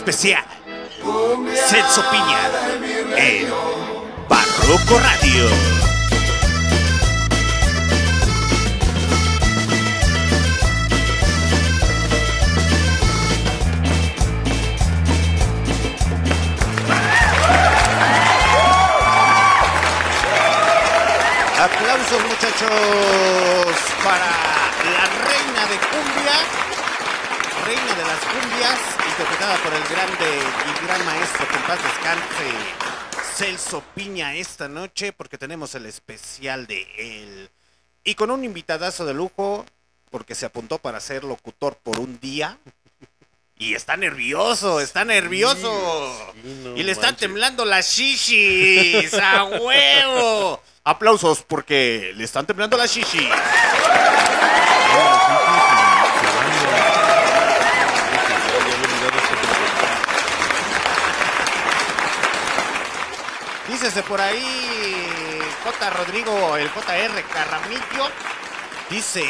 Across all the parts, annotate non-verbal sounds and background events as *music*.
Especial. Celso Piña en Barroco Radio. Aplausos muchachos para la reina de cumbia, reina de las cumbias, interpretada por el grande y gran maestro que en paz descanse, Celso Piña esta noche, porque tenemos el especial de él. Y con un invitadazo de lujo, porque se apuntó para ser locutor por un día. Y está nervioso, está nervioso. y le están temblando las shishis, a huevo. Aplausos porque le están temblando las shishis. Dícese por ahí J. Rodrigo, el JR Carramillo, dice,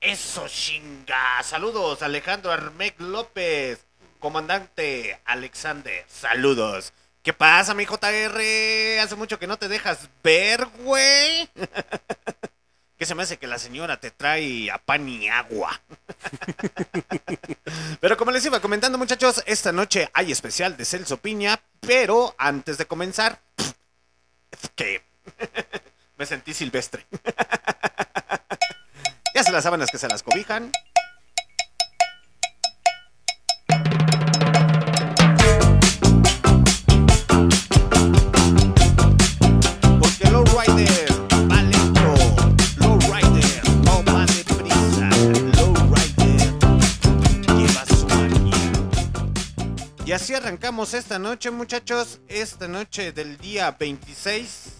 eso chinga. Saludos, Alejandro Armec López, comandante Alexander, saludos. ¿Qué pasa, mi JR? Hace mucho que no te dejas ver, güey. *laughs* ¿Qué se me hace que la señora te trae a pan y agua? *laughs* pero como les iba comentando, muchachos, esta noche hay especial de Celso Piña, pero antes de comenzar, *laughs* que *laughs* me sentí silvestre. ya se las sábanas que se las cobijan. Así arrancamos esta noche, muchachos. Esta noche del día 26.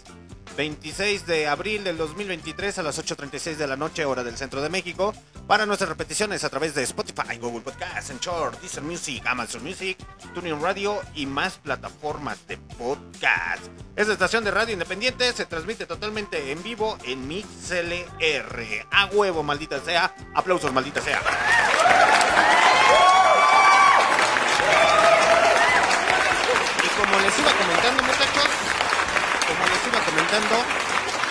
26 de abril del 2023 a las 8.36 de la noche, hora del centro de México. Para nuestras repeticiones a través de Spotify, Google Podcasts, Anchor, Deezer Music, Amazon Music, TuneIn Radio y más plataformas de podcast. Esta estación de radio independiente se transmite totalmente en vivo en MixLR. A huevo, maldita sea. Aplausos, maldita sea. Como les iba comentando, muchachos, como les iba comentando,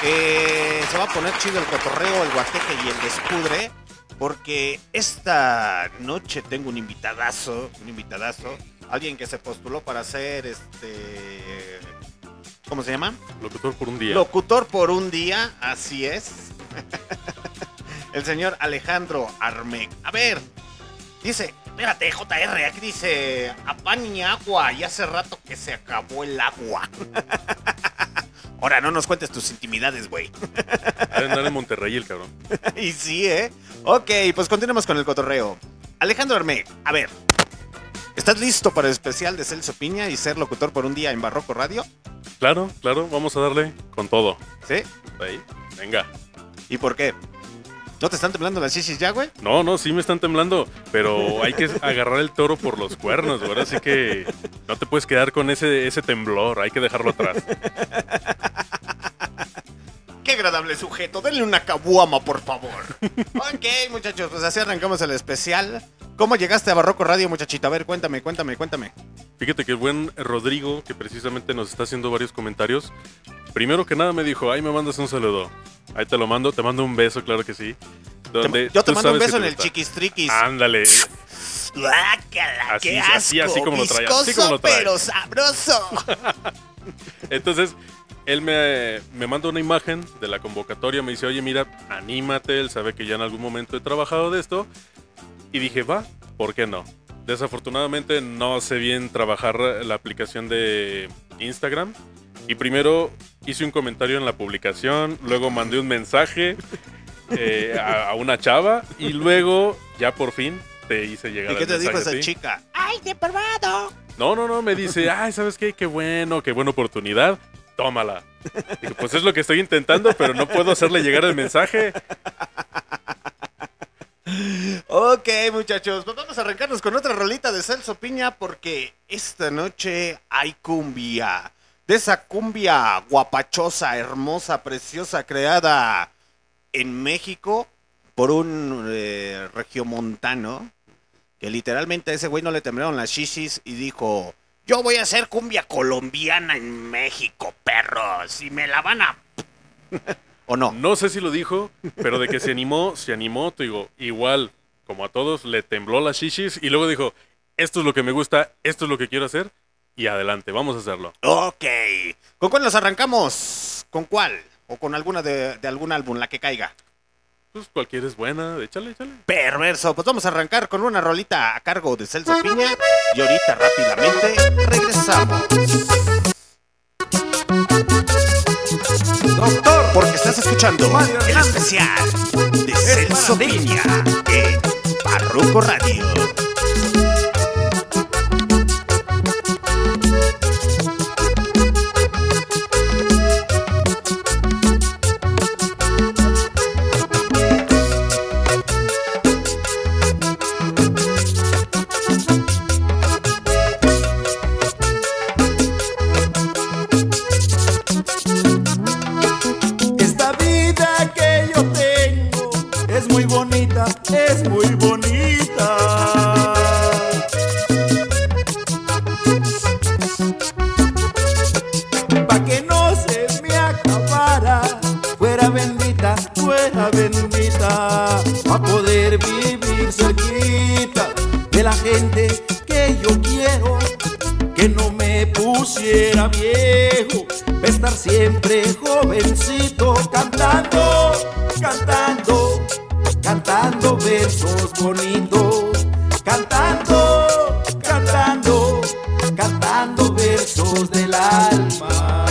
eh, se va a poner chido el cotorreo, el guateque y el despudre. Porque esta noche tengo un invitadazo, un invitadazo, alguien que se postuló para ser este. ¿Cómo se llama? Locutor por un día. Locutor por un día, así es. *laughs* el señor Alejandro Armec. A ver, dice, espérate, JR, aquí dice, apañe agua, y hace rato que se acabó el agua. *laughs* Ahora, no nos cuentes tus intimidades, güey. Andar en Monterrey el cabrón. *laughs* y sí, ¿eh? Ok, pues continuemos con el cotorreo. Alejandro Armec, a ver, ¿estás listo para el especial de Celso Piña y ser locutor por un día en Barroco Radio? Claro, claro, vamos a darle con todo. ¿Sí? Ahí, venga. ¿Y por qué? ¿No te están temblando las chichis ya, güey? No, no, sí me están temblando, pero hay que *laughs* agarrar el toro por los cuernos, güey. Así que no te puedes quedar con ese, ese temblor, hay que dejarlo atrás. Qué agradable sujeto, denle una cabuama, por favor. *laughs* ok, muchachos, pues así arrancamos el especial. ¿Cómo llegaste a Barroco Radio, muchachito? A ver, cuéntame, cuéntame, cuéntame. Fíjate que el buen Rodrigo, que precisamente nos está haciendo varios comentarios, primero que nada me dijo, ay, me mandas un saludo. Ahí te lo mando, te mando un beso, claro que sí. Donde Yo te mando un beso en el chiquistriquis. Ándale. Guácala, Así, qué así, asco, así como lo trae, así como lo pero sabroso. *laughs* Entonces, él me, me manda una imagen de la convocatoria, me dice, oye, mira, anímate, él sabe que ya en algún momento he trabajado de esto. Y dije, va, ¿por qué no? Desafortunadamente no sé bien trabajar la aplicación de Instagram. Y primero hice un comentario en la publicación, luego mandé un mensaje eh, a, a una chava y luego ya por fin te hice llegar ¿Y qué el te dijo mensaje a esa ti. chica? ¡Ay, qué probado! No, no, no, me dice, ay, ¿sabes qué? Qué bueno, qué buena oportunidad. Tómala. Digo, pues es lo que estoy intentando, pero no puedo hacerle llegar el mensaje. Ok, muchachos, pues vamos a arrancarnos con otra rolita de Celso Piña porque esta noche hay cumbia. De esa cumbia guapachosa, hermosa, preciosa, creada en México por un eh, regiomontano que literalmente a ese güey no le temblaron las shishis y dijo, yo voy a hacer cumbia colombiana en México, perros, y me la van a... *laughs* ¿O no? No sé si lo dijo, pero de que se animó, se animó, te digo, igual, como a todos, le tembló las shishis y luego dijo, esto es lo que me gusta, esto es lo que quiero hacer, y adelante, vamos a hacerlo. Ok. ¿Con cuál nos arrancamos? ¿Con cuál? ¿O con alguna de, de algún álbum, la que caiga? Pues cualquiera es buena, échale, échale. Perverso. Pues vamos a arrancar con una rolita a cargo de Celso Piña. Y ahorita rápidamente regresamos. Doctor, porque estás escuchando el especial de Celso Piña en Parruco Radio. Es muy bonita. Pa' que no se me acabara, fuera bendita, fuera bendita, a poder vivir cerquita de la gente que yo quiero que no me pusiera viejo, estar siempre jovencito, cantando, cantando versos bonitos, cantando, cantando, cantando versos del alma.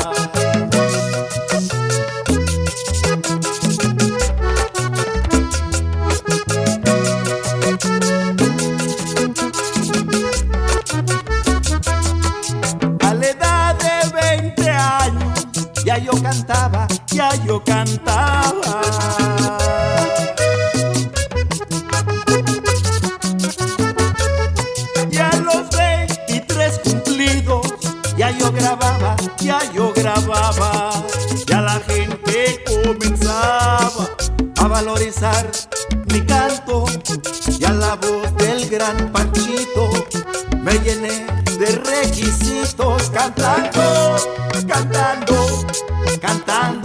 A la edad de 20 años, ya yo cantaba, ya yo cantaba mi canto y a la voz del gran Panchito me llené de requisitos cantando, cantando, cantando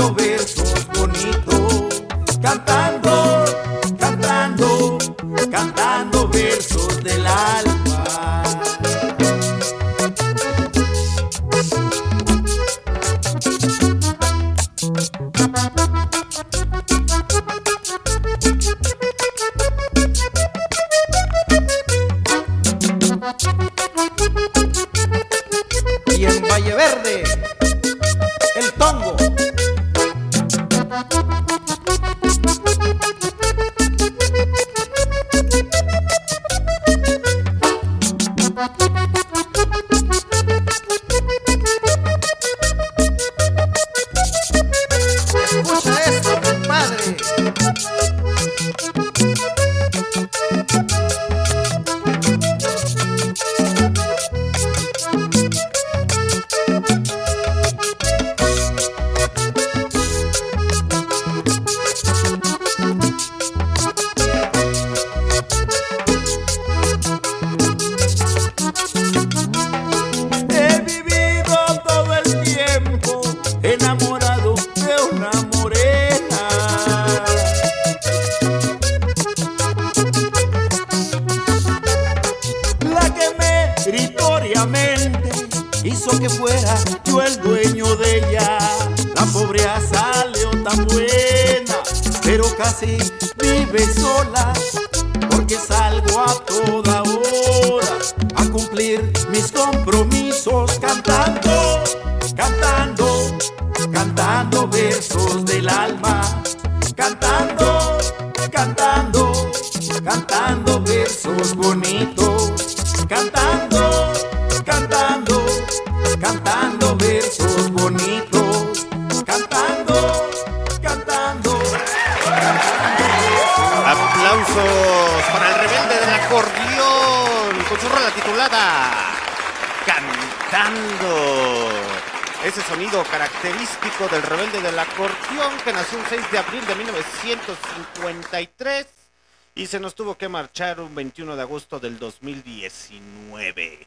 se nos tuvo que marchar un 21 de agosto del 2019.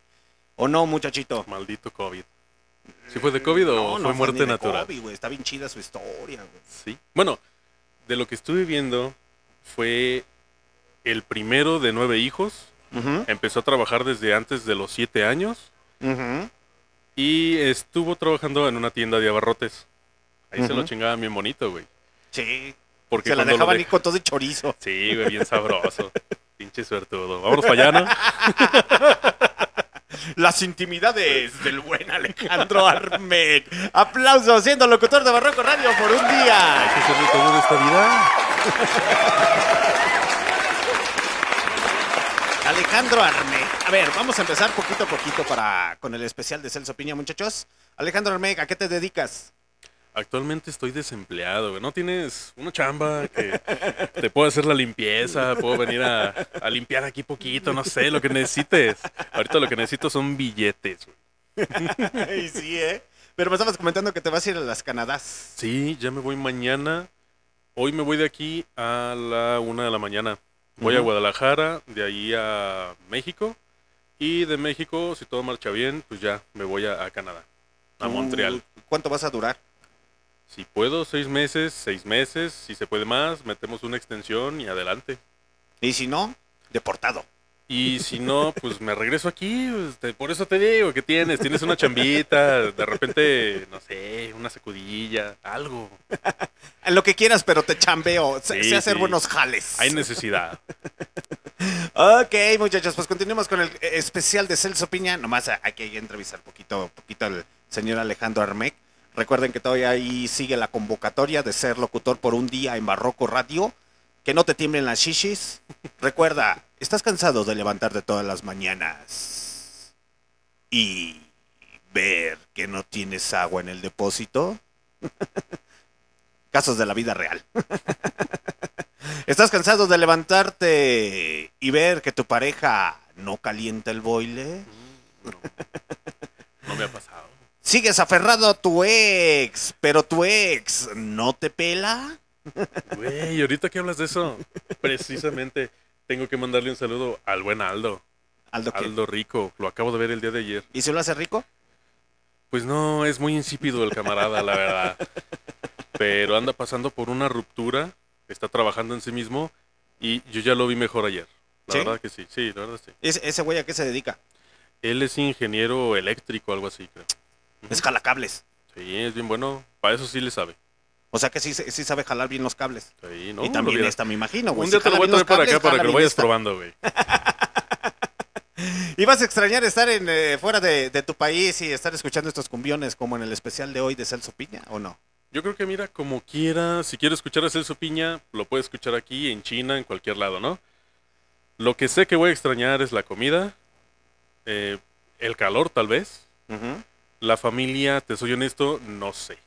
¿O no, muchachito? Maldito COVID. ¿Sí fue de COVID o No, fue no fue muerte de natural? COVID. Está bien chida su historia, güey. Sí. Bueno, de lo que estuve viendo fue el primero de nueve hijos. Ujú, Empezó a trabajar desde antes de los siete años ujú. y estuvo trabajando en una tienda de abarrotes. Ahí se lo Ujú. chingaban bien bonito, güey. Sí. Porque Se la dejaban de- ir con todo de chorizo. *laughs* Sí, güey, bien sabroso. *laughs* Pinche suertudo. Vámonos para allá, ¿no? *laughs* Las intimidades del buen Alejandro Armec. Aplausos siendo locutor de Barroco Radio por un Hay día. que ser todo de esta vida. Alejandro Armec. A ver, vamos a empezar poquito a poquito para con el especial de Celso Piña, muchachos. Alejandro Armec, ¿a qué te dedicas? Actualmente estoy desempleado, güey. ¿No tienes una chamba que te puedo hacer la limpieza? Puedo venir a, a limpiar aquí poquito, no sé, lo que necesites. Ahorita lo que necesito son billetes, güey. *laughs* Ay, sí, ¿eh? Pero me estabas comentando que te vas a ir a las Canadás. Sí, ya me voy mañana. Hoy me voy de aquí a la una de la mañana. Voy a. Guadalajara, de ahí a México. Y de México, si todo marcha bien, pues ya me voy a, a Canadá, a Montreal. Uh, ¿Cuánto vas a durar? Si puedo, seis meses, seis meses. Si se puede más, metemos una extensión y adelante. Y si no, deportado. Y si no, pues me regreso aquí. pues, te- por eso te digo, ¿qué tienes? Tienes una chambita, de repente, no sé, una sacudilla, algo. *laughs* Lo que quieras, pero te chambeo. Sé, Sí, hacer buenos jales. Hay necesidad. *laughs* Ok, muchachos, pues continuemos con el eh, especial de Celso Piña. Nomás hay que entrevistar poquito, poquito al señor Alejandro Armec. Recuerden que todavía ahí sigue la convocatoria de ser locutor por un día en Barroco Radio. Que no te tiemblen las shishis. Recuerda, ¿estás cansado de levantarte todas las mañanas y ver que no tienes agua en el depósito? *laughs* Casos de la vida real. *laughs* ¿Estás cansado de levantarte y ver que tu pareja no calienta el boile? No me ha pasado. ¿Sigues aferrado a tu ex, pero tu ex no te pela? Güey, ahorita que hablas de eso, precisamente tengo que mandarle un saludo al buen Aldo. Aldo, ¿qué? Aldo Rico, lo acabo de ver el día de ayer. ¿Y se lo hace rico? Pues no, es muy insípido el camarada, la verdad. Pero anda pasando por una ruptura, está trabajando en sí mismo y yo ya lo vi mejor ayer. La ¿Sí? verdad que sí, sí, la verdad sí. ¿Ese, ese güey a qué se dedica? Él es ingeniero eléctrico, algo así, creo. Es jalacables. Sí, es bien bueno. Para eso sí le sabe. O sea que sí, sí sabe jalar bien los cables. Sí, no, y también esta, me imagino, güey. Un día Si te lo voy a traer para acá para que lo vayas esta. probando, güey. *laughs* ¿Y vas a extrañar estar en, eh, fuera de, de tu país y estar escuchando estos cumbiones como en el especial de hoy de Celso Piña o no? Yo creo que mira, como quiera, si quiero escuchar a Celso Piña, lo puede escuchar aquí, en China, en cualquier lado, ¿no? Lo que sé que voy a extrañar es la comida, eh, el calor tal vez, la familia, te soy honesto, no sé.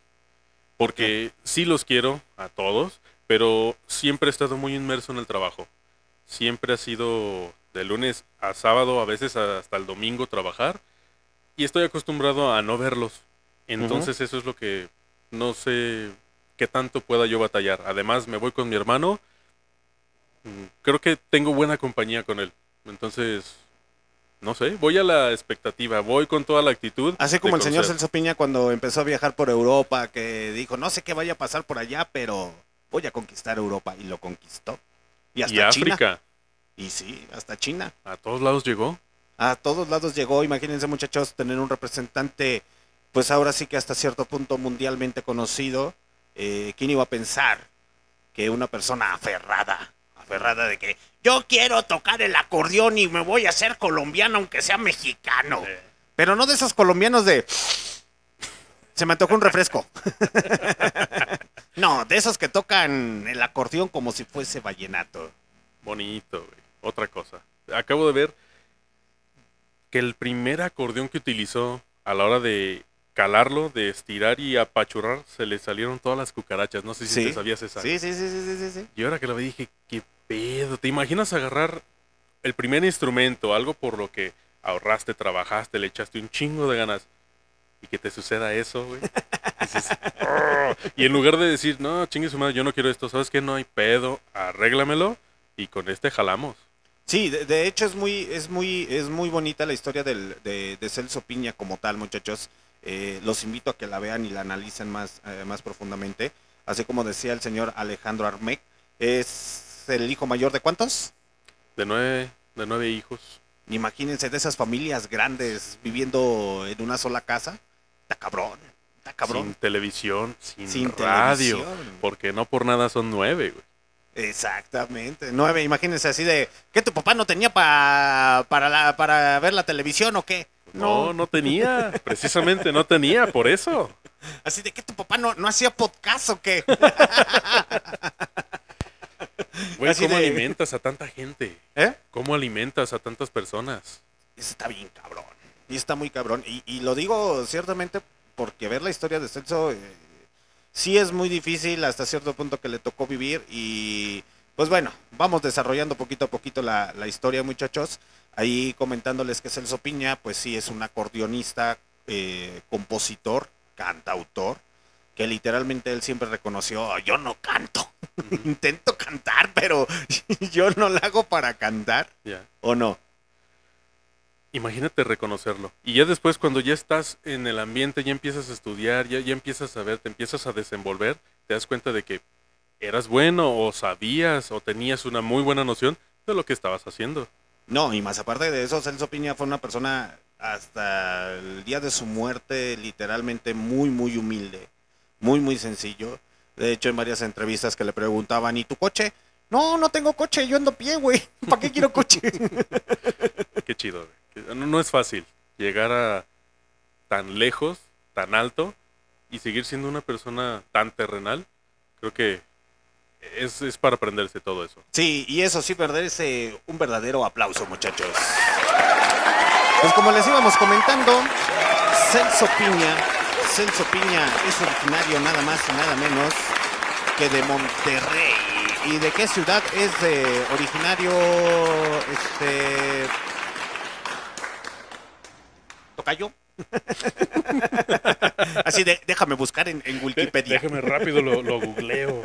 Porque sí los quiero a todos, pero siempre he estado muy inmerso en el trabajo. Siempre ha sido de lunes a sábado, a veces hasta el domingo trabajar, y estoy acostumbrado a no verlos. Entonces eso es lo que no sé qué tanto pueda yo batallar. Además, me voy con mi hermano. Mm, Creo que tengo buena compañía con él. Entonces, no sé, voy a la expectativa, voy con toda la actitud. Así como el señor. Celso Piña cuando empezó a viajar por Europa, que dijo, no sé qué vaya a pasar por allá, pero voy a conquistar Europa. Y lo conquistó. Y hasta Y China. África, Y sí, hasta China. a todos lados llegó. A todos lados llegó. Imagínense, muchachos, tener un representante, pues ahora sí que hasta cierto punto mundialmente conocido. Eh, ¿Quién iba a pensar que una persona aferrada, aferrada de que yo quiero tocar el acordeón y me voy a hacer colombiano aunque sea mexicano? Pero no de esos colombianos de... Se me antojó un refresco. *laughs* no, de esos que tocan el acordeón como si fuese vallenato. bonito, güey. Otra cosa. Acabo de ver que el primer acordeón que utilizó a la hora de calarlo, de estirar y apachurrar, se le salieron todas las cucarachas. No sé si Sí. te sabías esa. Sí, sí, sí, sí, sí. Y ahora que lo vi dije, qué pedo. ¿Te imaginas agarrar el primer instrumento, algo por lo que ahorraste, trabajaste, le echaste un chingo de ganas y que te suceda eso, güey? *laughs* "Oh". y en lugar de decir, no, chingue su madre, yo no quiero esto, ¿sabes qué? No hay pedo, arréglamelo y con este jalamos. Sí, de, de hecho es muy, es muy, es muy bonita la historia del, de, de Celso Piña como tal, muchachos. Eh, los invito a que la vean y la analicen más, eh, más profundamente. Así como decía el señor Alejandro Armec, es el hijo mayor de cuántos? De nueve, de nueve hijos. Imagínense de esas familias grandes viviendo en una sola casa. Está cabrón, está Sin cabrón. televisión, sin, Sin radio. televisión. Porque no por nada son nueve, güey. Exactamente. Nueve, imagínense así de, ¿qué tu papá no tenía pa- para, la, para ver la televisión o qué? No, no tenía. Precisamente no tenía, por eso. *laughs* Así de que tu papá no, no hacía podcast o qué. *laughs* *laughs* Güey, ¿cómo de- alimentas a tanta gente? ¿Eh? ¿Cómo alimentas a tantas personas? Eso está bien cabrón. Y está muy cabrón. Y, y lo digo ciertamente porque ver la historia de Celso eh, sí es muy difícil hasta cierto punto que le tocó vivir. Y pues bueno, vamos desarrollando poquito a poquito la, la historia, muchachos. Ahí comentándoles que Celso Piña, pues sí es un acordeonista, eh, compositor, cantautor, que literalmente él siempre reconoció, yo no canto. *laughs* Intento cantar, pero *laughs* yo no lo hago para cantar. ¿o no? Imagínate reconocerlo. Y ya después, cuando ya estás en el ambiente, ya empiezas a estudiar, ya, ya empiezas a ver, te empiezas a desenvolver, te das cuenta de que eras bueno o sabías o tenías una muy buena noción de lo que estabas haciendo. No, y más aparte de eso, Celso Piña fue una persona hasta el día de su muerte literalmente muy, muy humilde, muy, muy sencillo. De hecho, en varias entrevistas que le preguntaban, ¿y tu coche? No, no tengo coche, yo ando a pie, güey. *laughs* ¿Para qué quiero coche? *laughs* Qué chido. güey. No, no es fácil llegar a tan lejos, tan alto y seguir siendo una persona tan terrenal. Creo que es, es para aprenderse todo eso. Sí, y eso sí, perderse un verdadero aplauso, muchachos. Pues como les íbamos comentando, Celso Piña, Celso Piña es originario nada más y nada menos que de Monterrey. ¿Y de qué ciudad es de originario este Tocayo? *laughs* Así de, déjame buscar en, en Wikipedia. Déjame rápido, lo, lo googleo.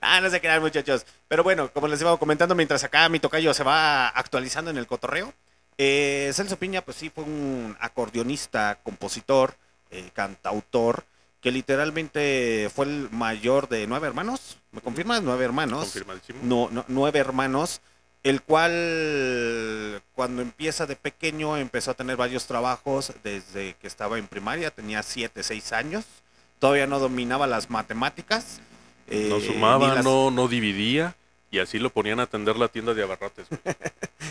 Ah, no se crean, muchachos. Pero bueno, como les iba comentando, mientras acá mi tocayo se va actualizando en el cotorreo, eh, Celso Piña, pues sí, fue un acordeonista, compositor, eh, cantautor, que literalmente fue el mayor de nueve hermanos. ¿Me confirmas? Nueve hermanos. Confirmadísimo. no, no- nueve hermanos, el cual cuando empieza de pequeño empezó a tener varios trabajos desde que estaba en primaria, tenía siete, seis años, todavía no dominaba las matemáticas. eh, No ni sumaba, las- no, no dividía. Y así lo ponían a atender la tienda de abarrotes. güey. *laughs*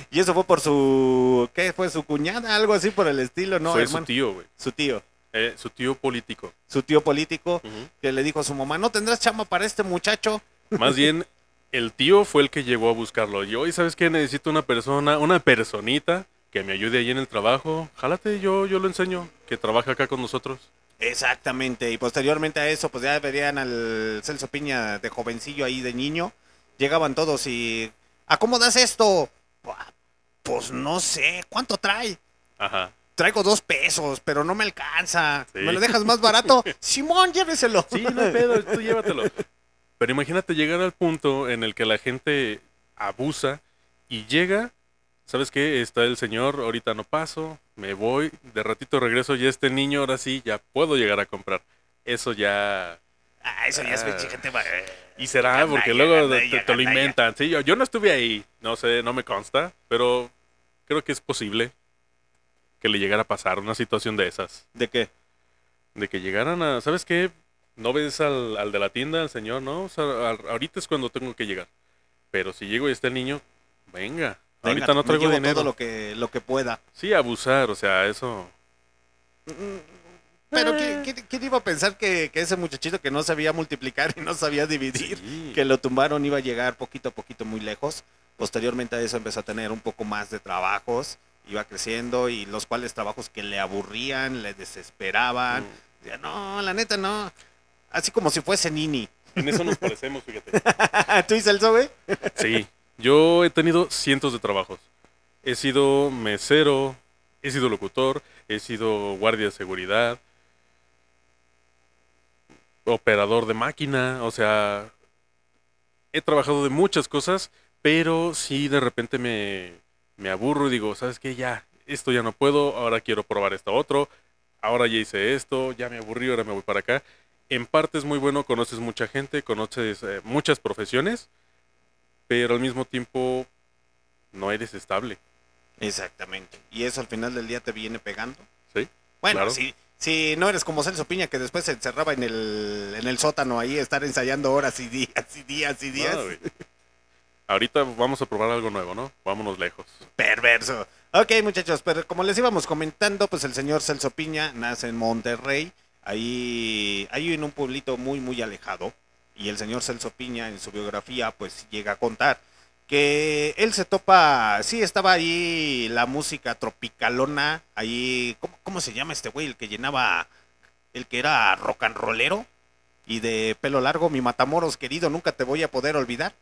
Y eso fue por su, ¿qué fue? Su cuñada, algo así por el estilo, ¿no? Fue hermano? su tío, güey. Su tío, Eh, su tío político. su tío político, que le dijo a su mamá, ¿no tendrás chamba para este muchacho? *laughs* Más bien, el tío fue el que llegó a buscarlo. Y hoy, ¿sabes qué? Necesito una persona, una personita que me ayude ahí en el trabajo. Jálate, yo, yo lo enseño. Que trabaja acá con nosotros. Exactamente, y posteriormente a eso, pues ya verían al Celso Piña de jovencillo ahí de niño. Llegaban todos y. ¿A cómo das esto? "Buah, Pues no sé, ¿cuánto trae? Ajá. Traigo dos pesos, pero no me alcanza. Sí. ¿Me lo dejas más barato? *laughs* Simón, lléveselo. Sí, no hay pedo, tú *laughs* llévatelo. Pero imagínate llegar al punto en el que la gente abusa y llega, ¿sabes qué? Está el señor, ahorita no paso, me voy, de ratito regreso y este niño ahora sí ya puedo llegar a comprar. Eso ya... Ah, eso ya es Ah. gente. Y será porque luego te, te lo inventan. Sí, yo, yo no estuve ahí, no sé, no me consta, pero creo que es posible que le llegara a pasar una situación de esas. ¿De qué? De que llegaran a, ¿sabes qué? No ves al, al de la tienda, al señor, ¿no? O sea, al- ahorita es cuando tengo que llegar. Pero si llego y está el niño, venga. ahorita Venga, no me traigo llevo dinero. todo lo que, lo que pueda. Sí, abusar, o sea, eso. Pero. ¿quién, quién- quién iba a pensar que, que ese muchachito que no sabía multiplicar y no sabía dividir, Sí. que lo tumbaron, iba a llegar poquito a poquito muy lejos? Posteriormente a eso empezó a tener un poco más de trabajos, iba creciendo y los cuales trabajos que le aburrían, le desesperaban. Mm. Decía, no, la neta no. Así como si fuese Nini. En eso nos parecemos, fíjate. *laughs* ¿Tú y Celso, güey? Sí, yo he tenido cientos de trabajos. He sido mesero, he sido locutor, he sido guardia de seguridad, operador de máquina, o sea, he trabajado de muchas cosas, pero sí de repente me, me aburro y digo, ¿sabes qué? Ya, esto ya no puedo, ahora quiero probar esto otro, ahora ya hice esto, ya me aburrí, ahora me voy para acá. En parte es muy bueno, conoces mucha gente, conoces eh, muchas profesiones, pero al mismo tiempo no eres estable. Exactamente. Y eso al final del día te viene pegando. Sí, Bueno, claro. si, si no eres como Celso Piña, que después se encerraba en el, en el sótano ahí, estar ensayando horas y días y días y días. No. Ahorita vamos a probar algo nuevo, ¿no? Vámonos lejos. Perverso. Ok, muchachos, pero como les íbamos comentando, pues el señor Celso Piña nace en Monterrey, ahí, ahí en un pueblito muy, muy alejado. Y el señor Celso Piña en su biografía, pues llega a contar que él se topa, sí, estaba ahí la música tropicalona, ahí, ¿cómo, cómo se llama este güey? El que llenaba, el que era rock and rollero y de pelo largo, mi Matamoros querido, nunca te voy a poder olvidar.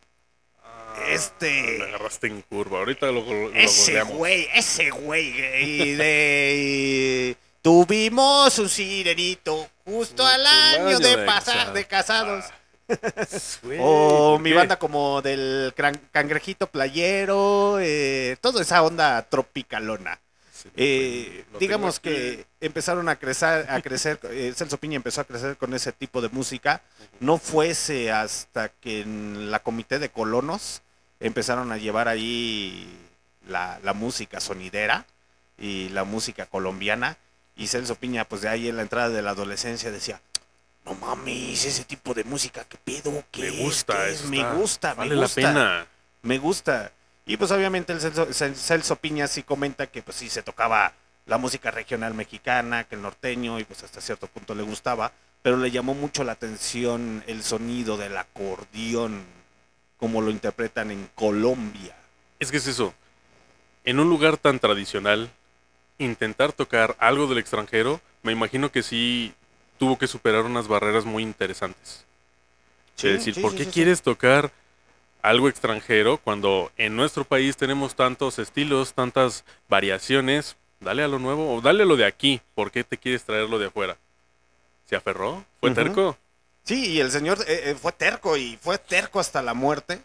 Este- Me agarraste en curva. Ahorita lo, lo Ese güey, ese güey. Y de, y tuvimos un sirenito justo al año de pasar de casados. O ¿por mi banda como del cangrejito playero, eh, toda esa onda tropicalona. Eh, digamos que empezaron a crecer, a crecer, *laughs* eh, Celso Piña empezó a crecer con ese tipo de música. No fuese hasta que en la comité de colonos empezaron a llevar ahí la, la música sonidera y la música colombiana. Y Celso Piña, pues de ahí en la entrada de la adolescencia decía, no mames, ese tipo de música, ¿qué pedo? ¿Qué Me es? gusta, ¿Qué eso es? Me está- gusta, me Vale gusta la pena. me gusta. Y pues obviamente el Celso, Cel- Celso Piña sí comenta que pues sí se tocaba la música regional mexicana, que el norteño, y pues hasta cierto punto le gustaba, pero le llamó mucho la atención el sonido del acordeón, como lo interpretan en Colombia. Es que es eso. En un lugar tan tradicional, intentar tocar algo del extranjero, me imagino que sí tuvo que superar unas barreras muy interesantes. Sí, es decir, sí, ¿por sí, qué quieres tocar algo extranjero cuando en nuestro país tenemos tantos estilos, tantas variaciones dale a lo nuevo o dale a lo de aquí. ¿Por qué te quieres traer lo de afuera? ¿Se aferró? ¿Fue terco? Sí, y el señor eh, eh, fue terco y fue terco hasta la muerte.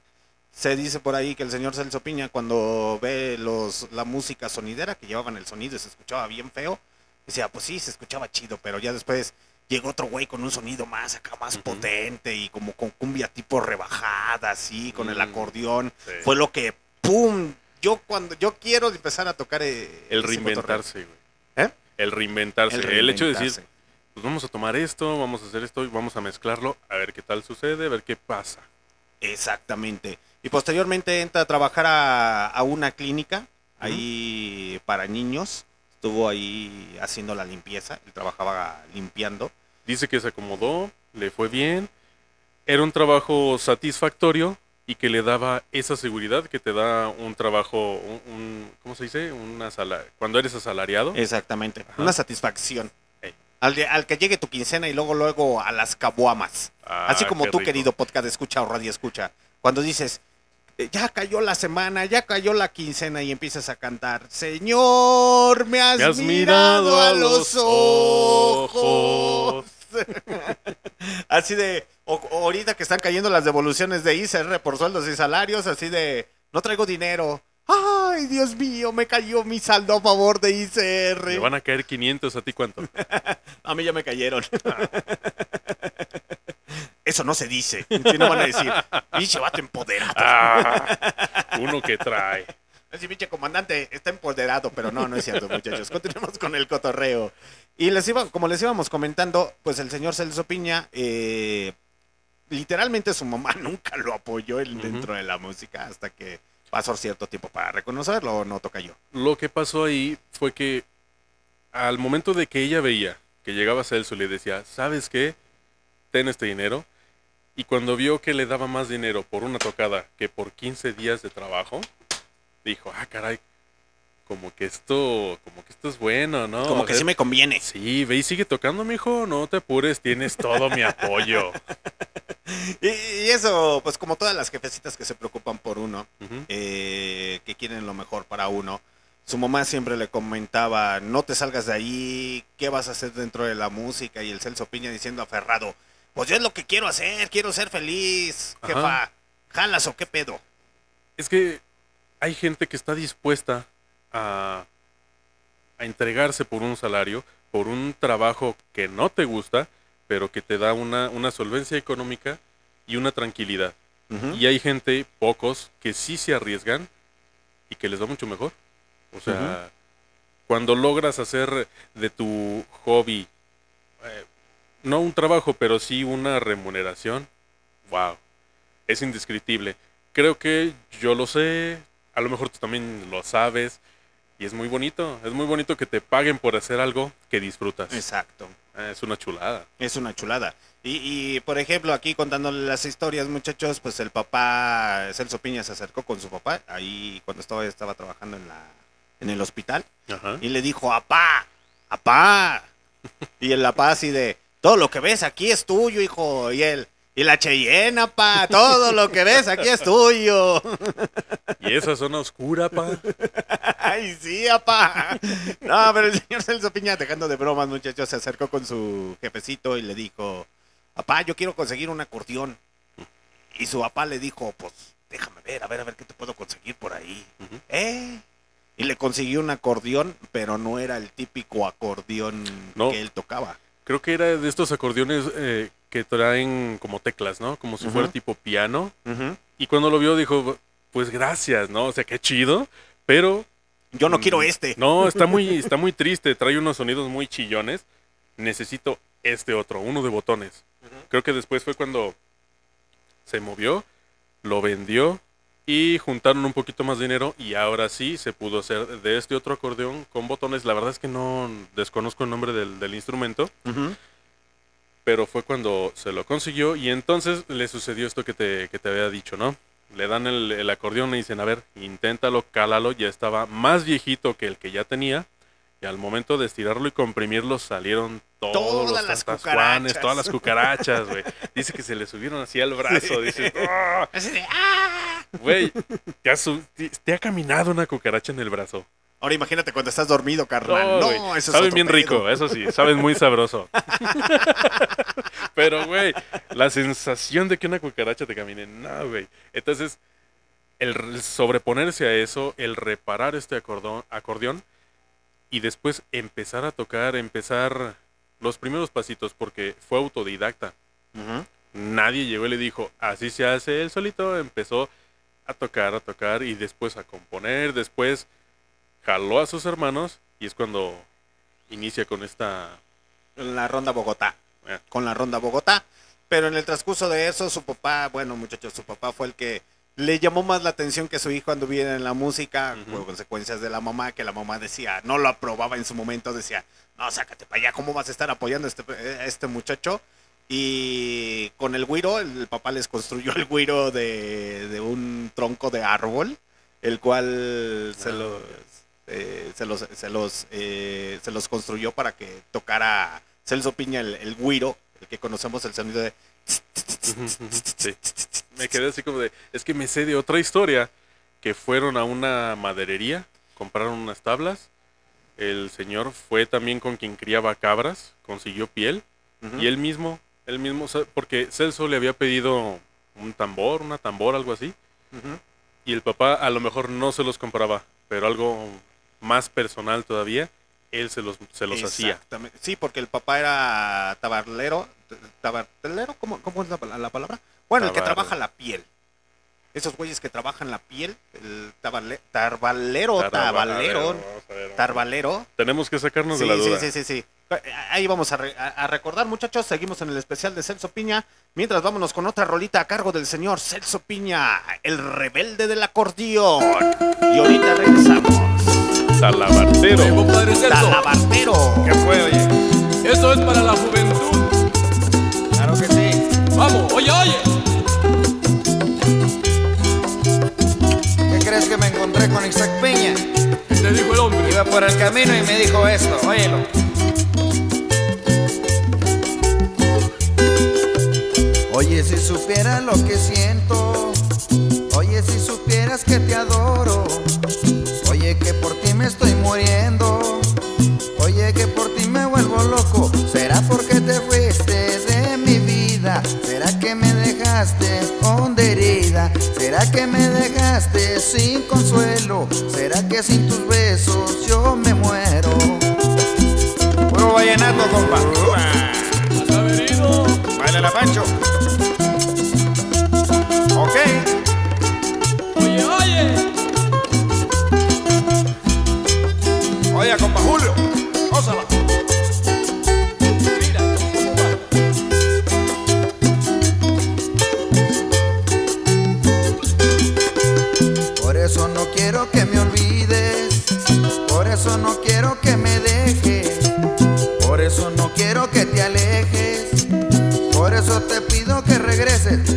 Se dice por ahí que el señor Celso Piña cuando ve los la música sonidera que llevaban el sonido y se escuchaba bien feo, decía, pues sí, se escuchaba chido, pero ya después llegó otro güey con un sonido más acá, más potente y como con cumbia tipo rebajada, así, con el Mm, acordeón. Sí. Fue lo que, ¡pum! Yo cuando yo quiero empezar a tocar eh, El reinventarse, güey. ¿Eh? El reinventarse. El, hecho de decir, pues vamos a tomar esto, vamos a hacer esto y vamos a mezclarlo, a ver qué tal sucede, a ver qué pasa. Exactamente. Y posteriormente entra a trabajar a, a una clínica ahí para niños. Estuvo ahí haciendo la limpieza. Él trabajaba limpiando. Dice que se acomodó, le fue bien, era un trabajo satisfactorio y que le daba esa seguridad que te da un trabajo, un, un- ¿cómo se dice? Una sala, cuando eres asalariado. Exactamente. Ajá. Una satisfacción. Al, de- al que llegue tu quincena y luego luego a las caguamas. Ah, Así como tú, rico. querido podcast escucha o radio escucha. Cuando dices, ya cayó la semana, ya cayó la quincena y empiezas a cantar, Señor, me has, Me has mirado a los ojos. *laughs* así de, o ahorita que están cayendo las devoluciones de ICR por sueldos y salarios, así de, no traigo dinero. Ay, Dios mío, me cayó mi saldo a favor de ICR. Me van a caer 500, ¿a ti cuánto? *laughs* A mí ya me cayeron. *laughs* Eso no se dice. Si no van a decir, pinche vato empoderado. Ah, uno que trae. Ese pinche comandante está empoderado, pero no, no es cierto, muchachos. Continuemos con el cotorreo. Y les iba, como les íbamos comentando, pues el señor Celso Piña, eh, literalmente su mamá *laughs* nunca lo apoyó Ujú. dentro de la música hasta que pasó cierto tiempo para reconocerlo, o no toca yo. Lo que pasó ahí fue que al momento de que ella veía que llegaba Celso y le decía, ¿sabes qué? Ten este dinero. Y cuando vio que le daba más dinero por una tocada que por 15 días de trabajo, dijo, ah, caray, como que esto, como que esto es bueno, ¿no? Como que sí me conviene. Sí, ve y sigue tocando, mijo, no te apures, tienes todo mi apoyo. *laughs* Y, y eso, pues como todas las jefecitas que se preocupan por uno, eh, que quieren lo mejor para uno. Su mamá siempre le comentaba, no te salgas de ahí, ¿qué vas a hacer dentro de la música? Y el Celso Piña diciendo aferrado, pues yo es lo que quiero hacer, quiero ser feliz, Ajá. jefa, jalas o qué pedo. Es que hay gente que está dispuesta a, a entregarse por un salario, por un trabajo que no te gusta, pero que te da una, una solvencia económica y una tranquilidad. Y hay gente, pocos, que sí se arriesgan y que les va mucho mejor. O sea, cuando logras hacer de tu hobby, eh, no un trabajo, pero sí una remuneración, wow, es indescriptible. Creo que yo lo sé, a lo mejor tú también lo sabes, y es muy bonito, es muy bonito que te paguen por hacer algo que disfrutas. Exacto. Ah, Es una chulada. Es una chulada. Y, y, por ejemplo, aquí contándole las historias, muchachos, pues el papá, Celso Piña se acercó con su papá, ahí cuando estaba, estaba trabajando en, la, en el hospital, Ajá. y le dijo, apá, apá. Y el apá así de, todo lo que ves aquí es tuyo, hijo. Y él, y la Cheyenne, apá, todo lo que ves aquí es tuyo. *laughs* Y esa zona oscura, pa. *laughs* Ay, sí, apá. No, pero el señor Celso Piña, dejando de bromas, muchachos, se acercó con su jefecito y le dijo, papá, yo quiero conseguir un acordeón. Y su papá le dijo, pues, déjame ver, a ver, a ver qué te puedo conseguir por ahí. ¿Eh? Y le consiguió un acordeón, pero no era el típico acordeón No. que él tocaba. Creo que era de estos acordeones eh, que traen como teclas, ¿no? Como si fuera tipo piano. Y cuando lo vio dijo, pues gracias, ¿no? O sea, qué chido. Pero Yo no Mm, quiero este. No, está muy, está muy triste, trae unos sonidos muy chillones. Necesito este otro, uno de botones. Creo que después fue cuando se movió, lo vendió y juntaron un poquito más de dinero y ahora sí se pudo hacer de este otro acordeón con botones. La verdad es que no desconozco el nombre del, del instrumento, pero fue cuando se lo consiguió y entonces le sucedió esto que te, que te había dicho, ¿no? Le dan el, el acordeón y dicen, a ver, inténtalo, cálalo, ya estaba más viejito que el que ya tenía. Y al momento de estirarlo y comprimirlo salieron todos Todas los las cucarachas. todas las cucarachas, güey. Dice que se le subieron así al brazo, *laughs* dice, Así de, ¡ah! Güey, te, ha su- te- te ha caminado una cucaracha en el brazo. Ahora imagínate cuando estás dormido, carnal. No, eso es saben bien pedo. rico, eso sí, saben muy sabroso. *laughs* Pero, güey, la sensación de que una cucaracha te camine, no, güey. Entonces, el sobreponerse a eso, el reparar este acordón, acordeón y después empezar a tocar, empezar los primeros pasitos, porque fue autodidacta. Nadie llegó y le dijo, así se hace él solito, empezó a tocar, a tocar y después a componer, después jaló a sus hermanos y es cuando inicia con esta... La ronda Bogotá. eh, Con la ronda Bogotá. Pero en el transcurso de eso, su papá, bueno, muchachos, su papá fue el que le llamó más la atención que su hijo anduviera en la música, Ujú. por consecuencias de la mamá, que la mamá decía, no lo aprobaba en su momento, decía, no, sácate para allá, ¿cómo vas a estar apoyando a este, a este muchacho? Y con el güiro, el papá les construyó el güiro de, de un tronco de árbol, el cual se Ah. los, eh, se los, se los, eh, se los construyó para que tocara Celso Piña el, el güiro, el que conocemos el sonido de... sí. Me quedé así como de, es que me sé de otra historia, que fueron a una maderería, compraron unas tablas, el señor fue también con quien criaba cabras, consiguió piel, y él mismo, él mismo, porque Celso le había pedido un tambor, una tambor, algo así, Ujú. y el papá a lo mejor no se los compraba, pero algo más personal todavía, él se los, se los hacía. Sí, porque el papá era tabarlero. ¿Tabarlero? ¿Cómo, cómo es la, la palabra? Bueno, el que trabaja la piel. Esos güeyes que trabajan la piel. El tabarle, tarbalero, tabalero. Tarbalero. Tenemos que sacarnos Sí, de la sí, duda. sí, sí, sí. Ahí vamos a, re- a- a recordar, muchachos. Seguimos en el especial de Celso Piña. Mientras vámonos con otra rolita a cargo del señor Celso Piña, el rebelde del acordeón. Y ahorita regresamos. Talabartero. Oye, compadre Celso, Talabartero. ¿qué fue, oye? Esto es para la juventud. Claro que sí. Vamos, oye, oye. ¿Qué crees que me encontré con Isaac Peña? ¿Qué te dijo el hombre? Iba por el camino y me dijo esto, óyelo. Oye, si supieras lo que siento, oye, si supieras que te adoro, oye, que por ti me estoy muriendo, oye, que por ti me vuelvo loco, será porque te fuiste de mi vida, será que me dejaste honda herida, será que me dejaste sin consuelo, será que sin tus besos yo me muero. Vallenato, compa. Baila la Pancho. Ok. Oye, oye. Oye, compa Julio. Gózala. Mira, ¿cómo va? Por eso no quiero que me olvides. Por eso no quiero que me dejes. Por eso no quiero te pido que regreses.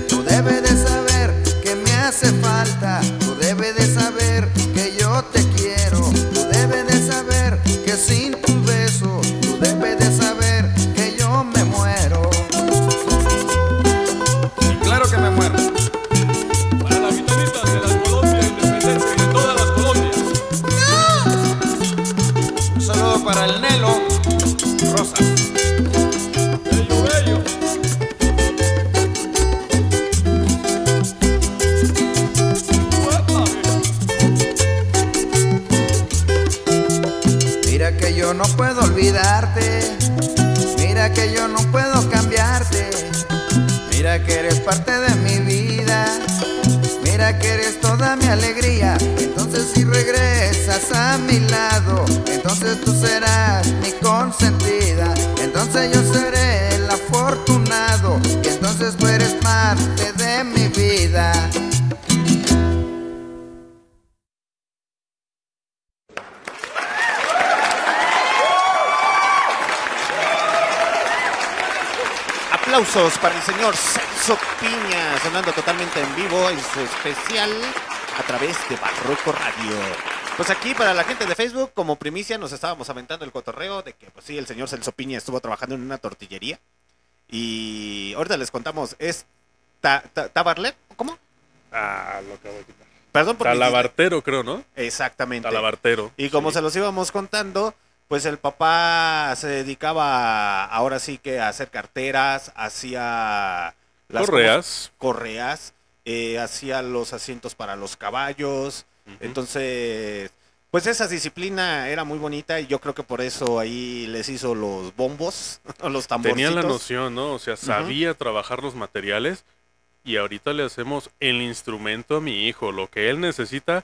Sonando totalmente en vivo en su especial a través de Barroco Radio. Pues aquí para la gente de Facebook, como primicia, nos estábamos aventando el cotorreo de que, pues sí, el señor Celso Piña estuvo trabajando en una tortillería. Y ahorita les contamos, es ta, ta- Tabarlet, ¿cómo? Ah, lo acabo de quitar. Perdón por mi Talabartero, creo, ¿no? Exactamente. Talabartero. Y como Sí. se los íbamos contando, pues el papá se dedicaba ahora sí que a hacer carteras, hacía las Correas. correas, eh, hacía los asientos para los caballos. Entonces, pues esa disciplina era muy bonita y yo creo que por eso ahí les hizo los bombos, *laughs* los Tenía tamborcitos. la noción, ¿no? O sea, sabía trabajar los materiales y ahorita le hacemos el instrumento a mi hijo, lo que él necesita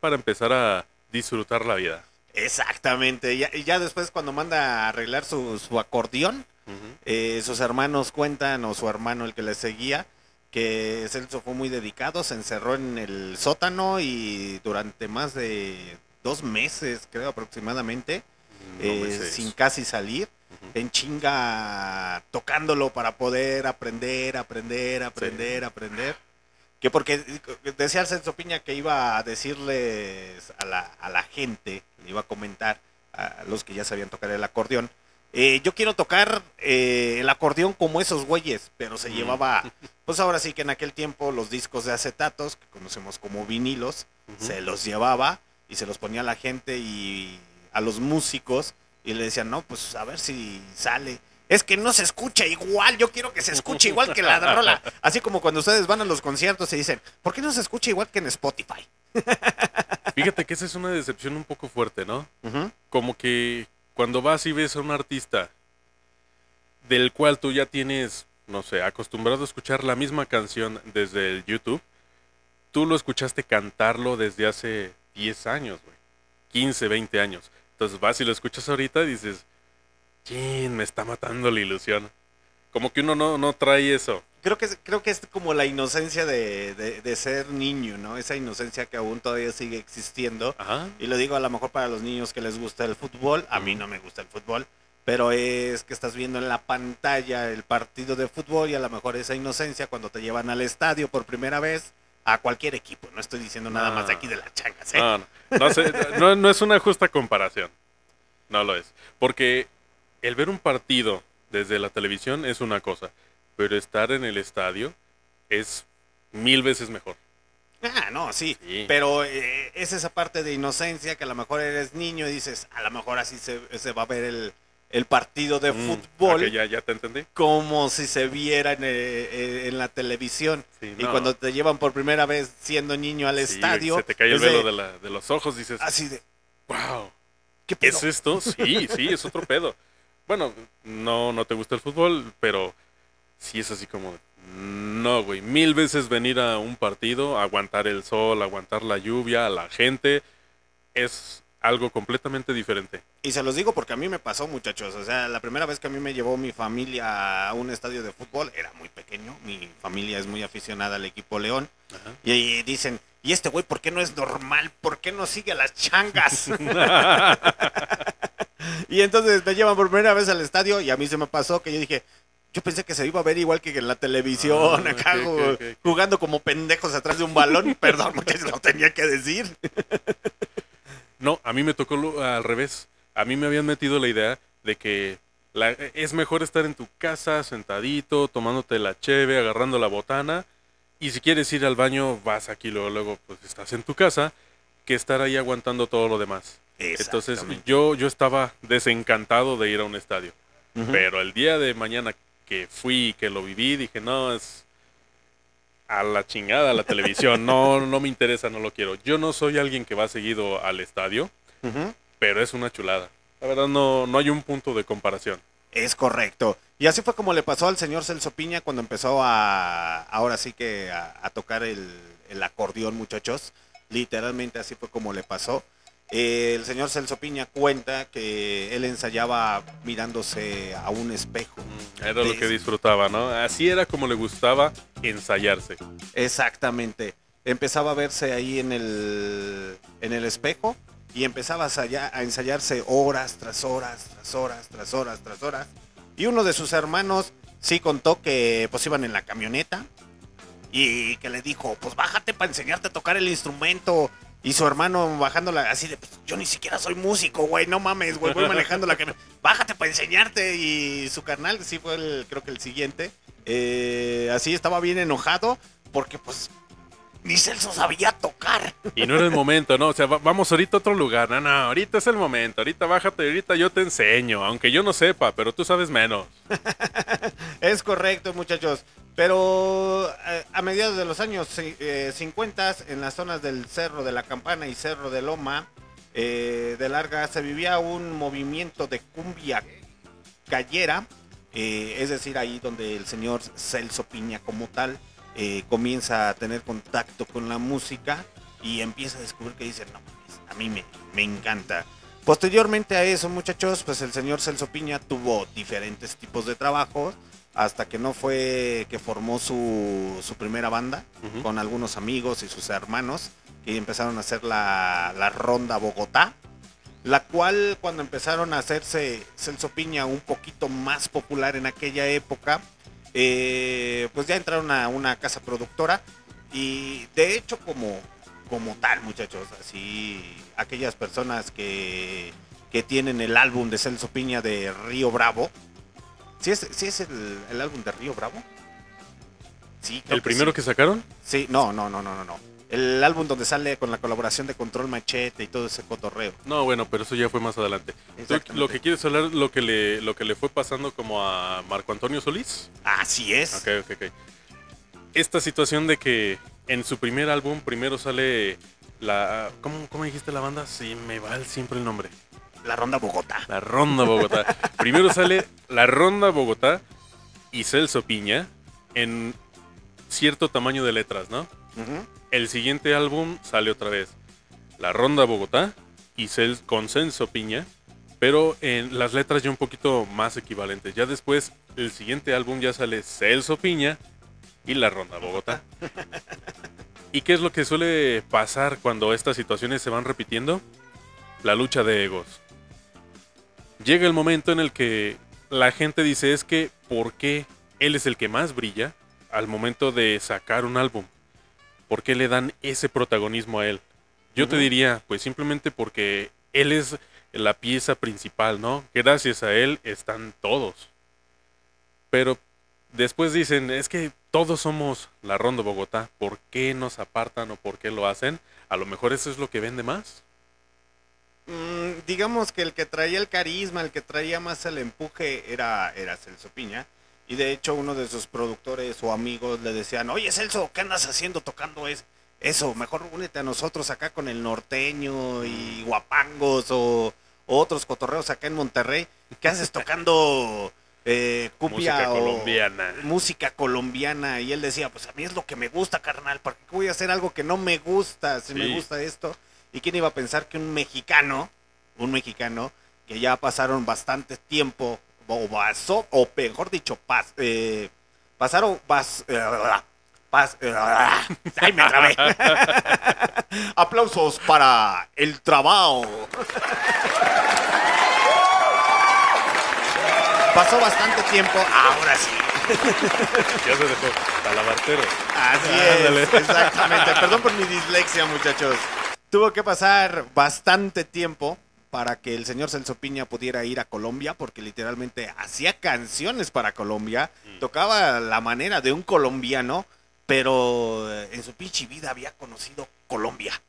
para empezar a disfrutar la vida. Exactamente. Ya- Y ya, después cuando manda a arreglar su, su acordeón, Eh, sus hermanos cuentan, o su hermano el que le seguía, que Celso fue muy dedicado, se encerró en el sótano y durante más de dos meses, creo aproximadamente, No eh, sin casi salir, en chinga tocándolo para poder aprender, aprender, aprender, aprender. Que porque decía el Celso Piña que iba a decirles a la, a la gente, le iba a comentar a los que ya sabían tocar el acordeón, eh, yo quiero tocar eh, el acordeón como esos güeyes, pero se llevaba, *laughs* pues ahora sí que en aquel tiempo los discos de acetatos, que conocemos como vinilos, se los llevaba y se los ponía a la gente y a los músicos y le decían, no, pues a ver si sale. Es que no se escucha igual, yo quiero que se escuche igual que la *laughs* rola. Así como cuando ustedes van a los conciertos y dicen, ¿por qué no se escucha igual que en Spotify? *laughs* Fíjate que esa es una decepción un poco fuerte, ¿no? Como que cuando vas y ves a un artista del cual tú ya tienes, no sé, acostumbrado a escuchar la misma canción desde el YouTube, tú lo escuchaste cantarlo desde hace 10 años, güey. 15, 20 años. Entonces vas y lo escuchas ahorita y dices, chin, me está matando la ilusión. Como que uno no, no trae eso. Creo que, creo que es como la inocencia de, de- de ser niño, ¿no? Esa inocencia que aún todavía sigue existiendo. Ajá. Y lo digo a lo mejor para los niños que les gusta el fútbol. A mí no me gusta el fútbol. Pero es que estás viendo en la pantalla el partido de fútbol y a lo mejor esa inocencia cuando te llevan al estadio por primera vez a cualquier equipo. No estoy diciendo nada más de aquí de las changas, ¿eh? No, no, no, sé, no- no es una justa comparación. No lo es. Porque el ver un partido desde la televisión es una cosa, pero estar en el estadio es mil veces mejor. Ah, no, sí. Sí. Pero eh, es esa parte de inocencia que a lo mejor eres niño y dices, a lo mejor así se, se va a ver el, el partido de Mm, fútbol. ok, ya, ya te entendí. como si se viera en, eh, eh, en la televisión. Sí, Y cuando te llevan por primera vez siendo niño al Sí, estadio, Se te cae el de- velo de, la- de los ojos dices, así de, wow, ¿qué pedo? ¿es esto? Sí, sí, es otro pedo. Bueno, no, no te gusta el fútbol, pero sí es así como, no, güey, mil veces venir a un partido, aguantar el sol, aguantar la lluvia, a la gente, es algo completamente diferente. Y se los digo porque a mí me pasó, muchachos. O sea, la primera vez que a mí me llevó mi familia a un estadio de fútbol, era muy pequeño. Mi familia es muy aficionada al equipo León. Ajá. Y ahí dicen, ¿y este güey por qué no es normal? ¿Por qué no sigue a las changas? *laughs* *laughs* y entonces me llevan por primera vez al estadio y a mí se me pasó que yo dije, yo pensé que se iba a ver igual que en la televisión, Ah, acá jugando como pendejos atrás de un balón. *laughs* Perdón, muchachos, lo tenía que decir. No, a mí me tocó lo- al revés. A mí me habían metido la idea de que la- es mejor estar en tu casa sentadito, tomándote la cheve, agarrando la botana. Y si quieres ir al baño, vas aquí luego, luego, pues estás en tu casa, que estar ahí aguantando todo lo demás. Entonces yo, yo estaba desencantado de ir a un estadio. Pero el día de mañana que fui y que lo viví, dije, no, es a la chingada la televisión. No, no me interesa, no lo quiero. Yo no soy alguien que va seguido al estadio, pero es una chulada. La verdad no, no hay un punto de comparación. Es correcto. Y así fue como le pasó al señor Celso Piña cuando empezó a, ahora sí que a, a tocar el, el acordeón, muchachos. Literalmente así fue como le pasó. Eh, el señor Celso Piña cuenta que él ensayaba mirándose a un espejo. Era lo que disfrutaba, ¿no? Así era como le gustaba ensayarse. Exactamente. Empezaba a verse ahí en el, en el espejo y empezaba a ensayarse horas tras horas, tras horas, tras horas, tras horas. Y uno de sus hermanos sí contó que pues iban en la camioneta y que le dijo, pues bájate para enseñarte a tocar el instrumento. Y su hermano bajándola así de, pues, yo ni siquiera soy músico, güey, no mames, güey, voy manejando la camioneta. *laughs* Bájate para enseñarte. Y su carnal, sí fue el, creo que el siguiente, eh, así estaba bien enojado porque pues ni Celso sabía tocar. Y no era el momento, ¿no? O sea, va- vamos ahorita a otro lugar. No, no, ahorita es el momento. Ahorita bájate, ahorita yo te enseño. Aunque yo no sepa, pero tú sabes menos. *laughs* Es correcto, muchachos. Pero eh, a mediados de los años eh, 50, en las zonas del Cerro de la Campana y Cerro de Loma eh, de Larga, se vivía un movimiento de cumbia gallera. eh, es decir, ahí donde el señor Celso Piña como tal eh, comienza a tener contacto con la música y empieza a descubrir que dice, no, mames, a mí me, me encanta. Posteriormente a eso, muchachos, pues el señor Celso Piña tuvo diferentes tipos de trabajos hasta que no fue que formó su, su primera banda con algunos amigos y sus hermanos que empezaron a hacer la, la ronda Bogotá, la cual cuando empezaron a hacerse Celso Piña un poquito más popular en aquella época, eh, pues ya entraron a una casa productora y de hecho como, como tal muchachos, así aquellas personas que, que tienen el álbum de Celso Piña de Río Bravo, ¿sí es, sí es el, el álbum de Río Bravo? Sí, ¿El primero sí. que sacaron? Sí, no, no, no, no, no, no. El álbum donde sale con la colaboración de Control Machete y todo ese cotorreo. No, bueno, pero eso ya fue más adelante. ¿Tú Exactamente. lo que quieres hablar, lo que le, lo que le fue pasando como a Marco Antonio Solís? Así es. Ok, ok, ok. Esta situación de que en su primer álbum primero sale la... ¿Cómo, cómo dijiste la banda? Sí, me va siempre el nombre. La ronda Bogotá. La Ronda Bogotá. Primero sale la Ronda Bogotá y Celso Piña en cierto tamaño de letras, ¿no? El siguiente álbum sale otra vez La Ronda Bogotá y Cel con Celso Piña, pero en las letras ya un poquito más equivalentes. Ya después, el siguiente álbum ya sale Celso Piña y La Ronda Bogotá. *laughs* ¿Y qué es lo que suele pasar cuando estas situaciones se van repitiendo? La lucha de egos. Llega el momento en el que la gente dice es que ¿por qué él es el que más brilla al momento de sacar un álbum? ¿Por qué le dan ese protagonismo a él? Yo te diría, pues simplemente porque él es la pieza principal, ¿no? Gracias a él están todos. Pero después dicen, es que todos somos la Ronda Bogotá. ¿Por qué nos apartan o por qué lo hacen? A lo mejor eso es lo que vende más. Mm, digamos que el que traía el carisma, el que traía más el empuje era, era Celso Piña. Y de hecho uno de sus productores o amigos le decían, oye Celso, ¿qué andas haciendo tocando es eso? Mejor únete a nosotros acá con el norteño y guapangos o, o otros cotorreos acá en Monterrey. ¿Qué haces *laughs* tocando eh, cumbia Música o- colombiana. música colombiana y él decía, pues a mí es lo que me gusta, carnal, ¿para qué voy a hacer algo que no me gusta? Si me Sí. gusta esto. ¿Y quién iba a pensar que un mexicano, un mexicano, que ya pasaron bastante tiempo, o pasó, o mejor dicho, pas- eh, pasaron, pas, eh, pas- eh, ay, me trabé. *laughs* Aplausos para el trabajo. Pasó bastante tiempo, ahora sí. Ya se dejó. Talabartero. Así Ándale. es, exactamente. Perdón por mi dislexia, muchachos. Tuvo que pasar bastante tiempo para que el señor Celso Piña pudiera ir a Colombia, porque literalmente hacía canciones para Colombia, tocaba la manera de un colombiano, pero eh, en su pinche vida había conocido Colombia.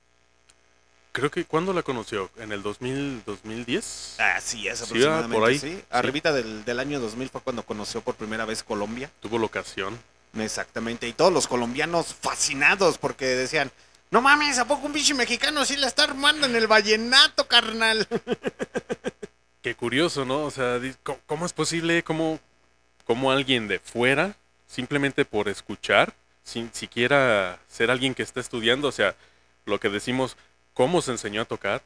Creo que ¿cuándo la conoció? ¿En el 2000, 2010? Así es, Sí, aproximadamente. por ahí. sí. Sí. Arribita del, del año 2000 fue cuando conoció por primera vez Colombia. Tuvo la ocasión. Exactamente, y todos los colombianos fascinados porque decían, no mames, ¿a poco un pinche mexicano sí la está armando en el vallenato, carnal? *laughs* Qué curioso, ¿no? O sea, ¿cómo, es posible? ¿Cómo, cómo alguien de fuera, simplemente por escuchar, sin siquiera ser alguien que está estudiando, o sea, lo que decimos, cómo se enseñó a tocar,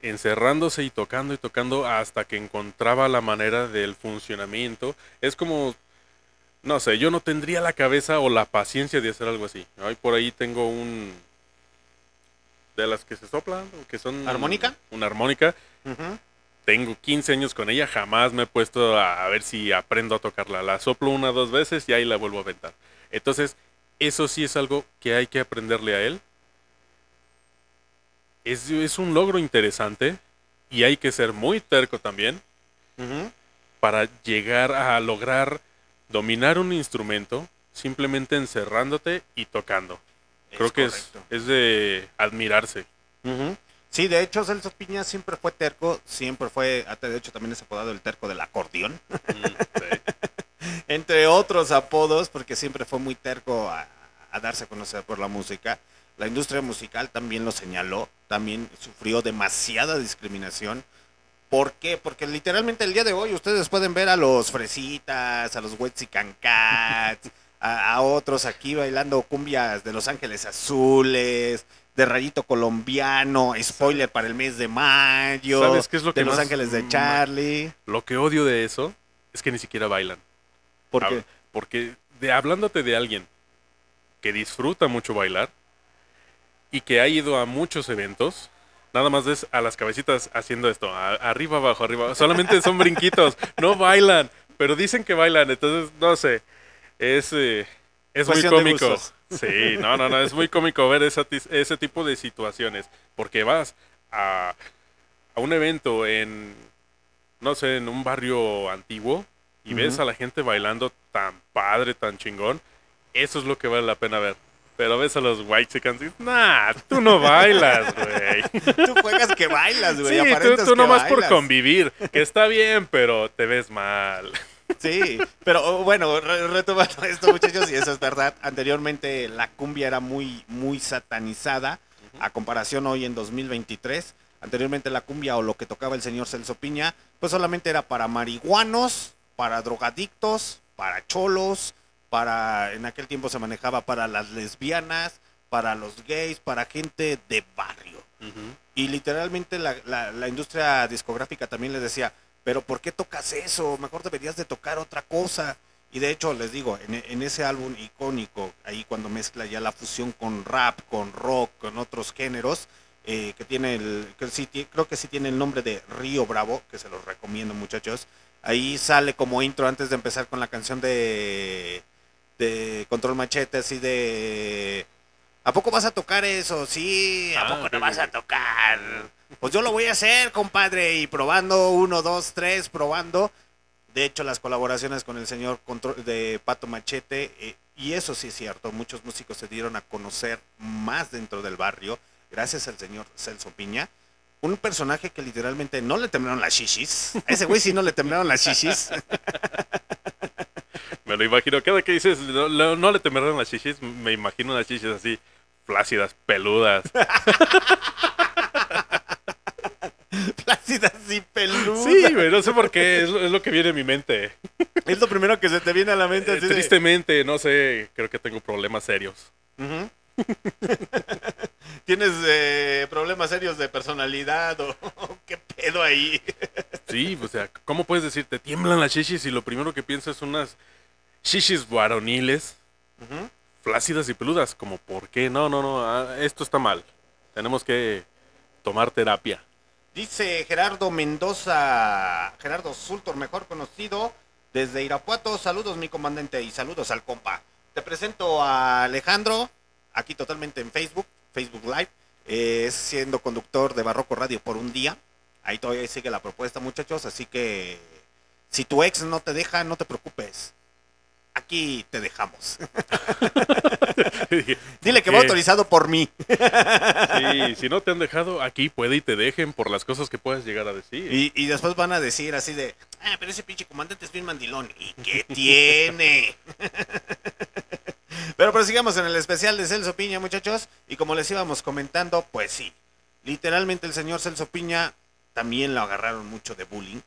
encerrándose y tocando y tocando hasta que encontraba la manera del funcionamiento? Es como, no sé, yo no tendría la cabeza o la paciencia de hacer algo así. Ay, por ahí tengo un... De las que se soplan, que son... ¿Armónica? Una armónica tengo 15 años con ella, jamás me he puesto a, ver si aprendo a tocarla. La soplo una o dos veces y ahí la vuelvo a aventar. Entonces, eso sí es algo que hay que aprenderle a él. Es, es un logro interesante y hay que ser muy terco también para llegar a lograr dominar un instrumento simplemente encerrándote y tocando. Creo que es, es de admirarse. Sí, de hecho, Celso Piña siempre fue terco, siempre fue, hasta de hecho también es apodado el terco del acordeón, *laughs* Mm, sí. entre otros apodos, porque siempre fue muy terco a, a darse a conocer por la música. La industria musical también lo señaló, también sufrió demasiada discriminación. ¿Por qué? Porque literalmente el día de hoy ustedes pueden ver a los Fresitas, a los Wetsican Cats, *laughs* a, a otros aquí bailando cumbias de Los Ángeles Azules, de Rayito Colombiano, spoiler para el mes de mayo, ¿Sabes qué es lo de que Los más Ángeles de Charlie. Lo que odio de eso es que ni siquiera bailan. Porque Ah, Porque de, hablándote de alguien que disfruta mucho bailar y que ha ido a muchos eventos, nada más ves a las cabecitas haciendo esto, a- arriba, abajo, arriba. Solamente son brinquitos, no bailan, pero dicen que bailan, entonces no sé. Es, eh, es muy cómico. Sí, no, no, no, es muy cómico ver esa ese tipo de situaciones, porque vas a, a un evento en, no sé, en un barrio antiguo y ves a la gente bailando tan padre, tan chingón, eso es lo que vale la pena ver. Pero ves a los white chickens y dices, nah, tú no bailas, güey. *laughs* tú juegas que bailas, güey. Sí, tú, tú nomás por convivir, que está bien, pero te ves mal. Sí, pero oh, bueno, re- retomando esto, muchachos, y eso es verdad. Anteriormente la cumbia era muy, muy satanizada a comparación hoy en 2023. Anteriormente la cumbia o lo que tocaba el señor Celso Piña, pues solamente era para marihuanos, para drogadictos, para cholos, para, en aquel tiempo se manejaba para las lesbianas, para los gays, para gente de barrio. Y literalmente la, la- la industria discográfica también les decía, pero ¿por qué tocas eso? Mejor deberías de tocar otra cosa. Y de hecho, les digo, en, ese álbum icónico, ahí cuando mezcla ya la fusión con rap, con rock, con otros géneros, eh, que tiene el, que sí creo que sí tiene el nombre de Río Bravo, que se los recomiendo muchachos. Ahí sale como intro antes de empezar con la canción de, de Control Machete, así de... ¿A poco vas a tocar eso? Sí, ¿a Ah, poco no vas a tocar? Pues yo lo voy a hacer, compadre, y probando, uno, dos, tres, probando. De hecho, las colaboraciones con el señor de Pato Machete, eh, y eso sí es cierto, muchos músicos se dieron a conocer más dentro del barrio, gracias al señor Celso Piña. Un personaje que literalmente no le temblaron las shishis. A ese güey sí no le temblaron las shishis. *laughs* Me lo imagino. Cada que dices, no, no- no le temerán las chichis, me imagino unas chichis así, flácidas, peludas. *laughs* Plácidas y peludas. Sí, güey, no sé por qué, es lo, es lo que viene a mi mente. Es lo primero que se te viene a la mente. Eh, así de- tristemente, no sé, creo que tengo problemas serios. *laughs* ¿Tienes eh, problemas serios de personalidad o *laughs* qué pedo ahí? Sí, o sea, ¿cómo puedes decir, te tiemblan las chichis y lo primero que piensas son unas chichis varoniles. Flácidas y peludas? Como, ¿por qué? No, no, no, ah, esto está mal. Tenemos que tomar terapia. Dice Gerardo Mendoza, Gerardo Sultor, mejor conocido desde Irapuato. Saludos, mi comandante, y saludos al compa. Te presento a Alejandro, aquí totalmente en Facebook, Facebook Live, eh, siendo conductor de Barroco Radio por un día. Ahí todavía sigue la propuesta, muchachos. Así que si tu ex no te deja, no te preocupes. Aquí te dejamos. *laughs* Dile que va autorizado por mí. Sí, si no te han dejado, aquí puede y te dejen por las cosas que puedas llegar a decir. Y, y después van a decir así de, ah, pero ese pinche comandante es bien mandilón. ¿Y qué tiene? *laughs* pero prosigamos en el especial de Celso Piña, muchachos. Y como les íbamos comentando, pues sí. Literalmente el señor Celso Piña también lo agarraron mucho de bullying.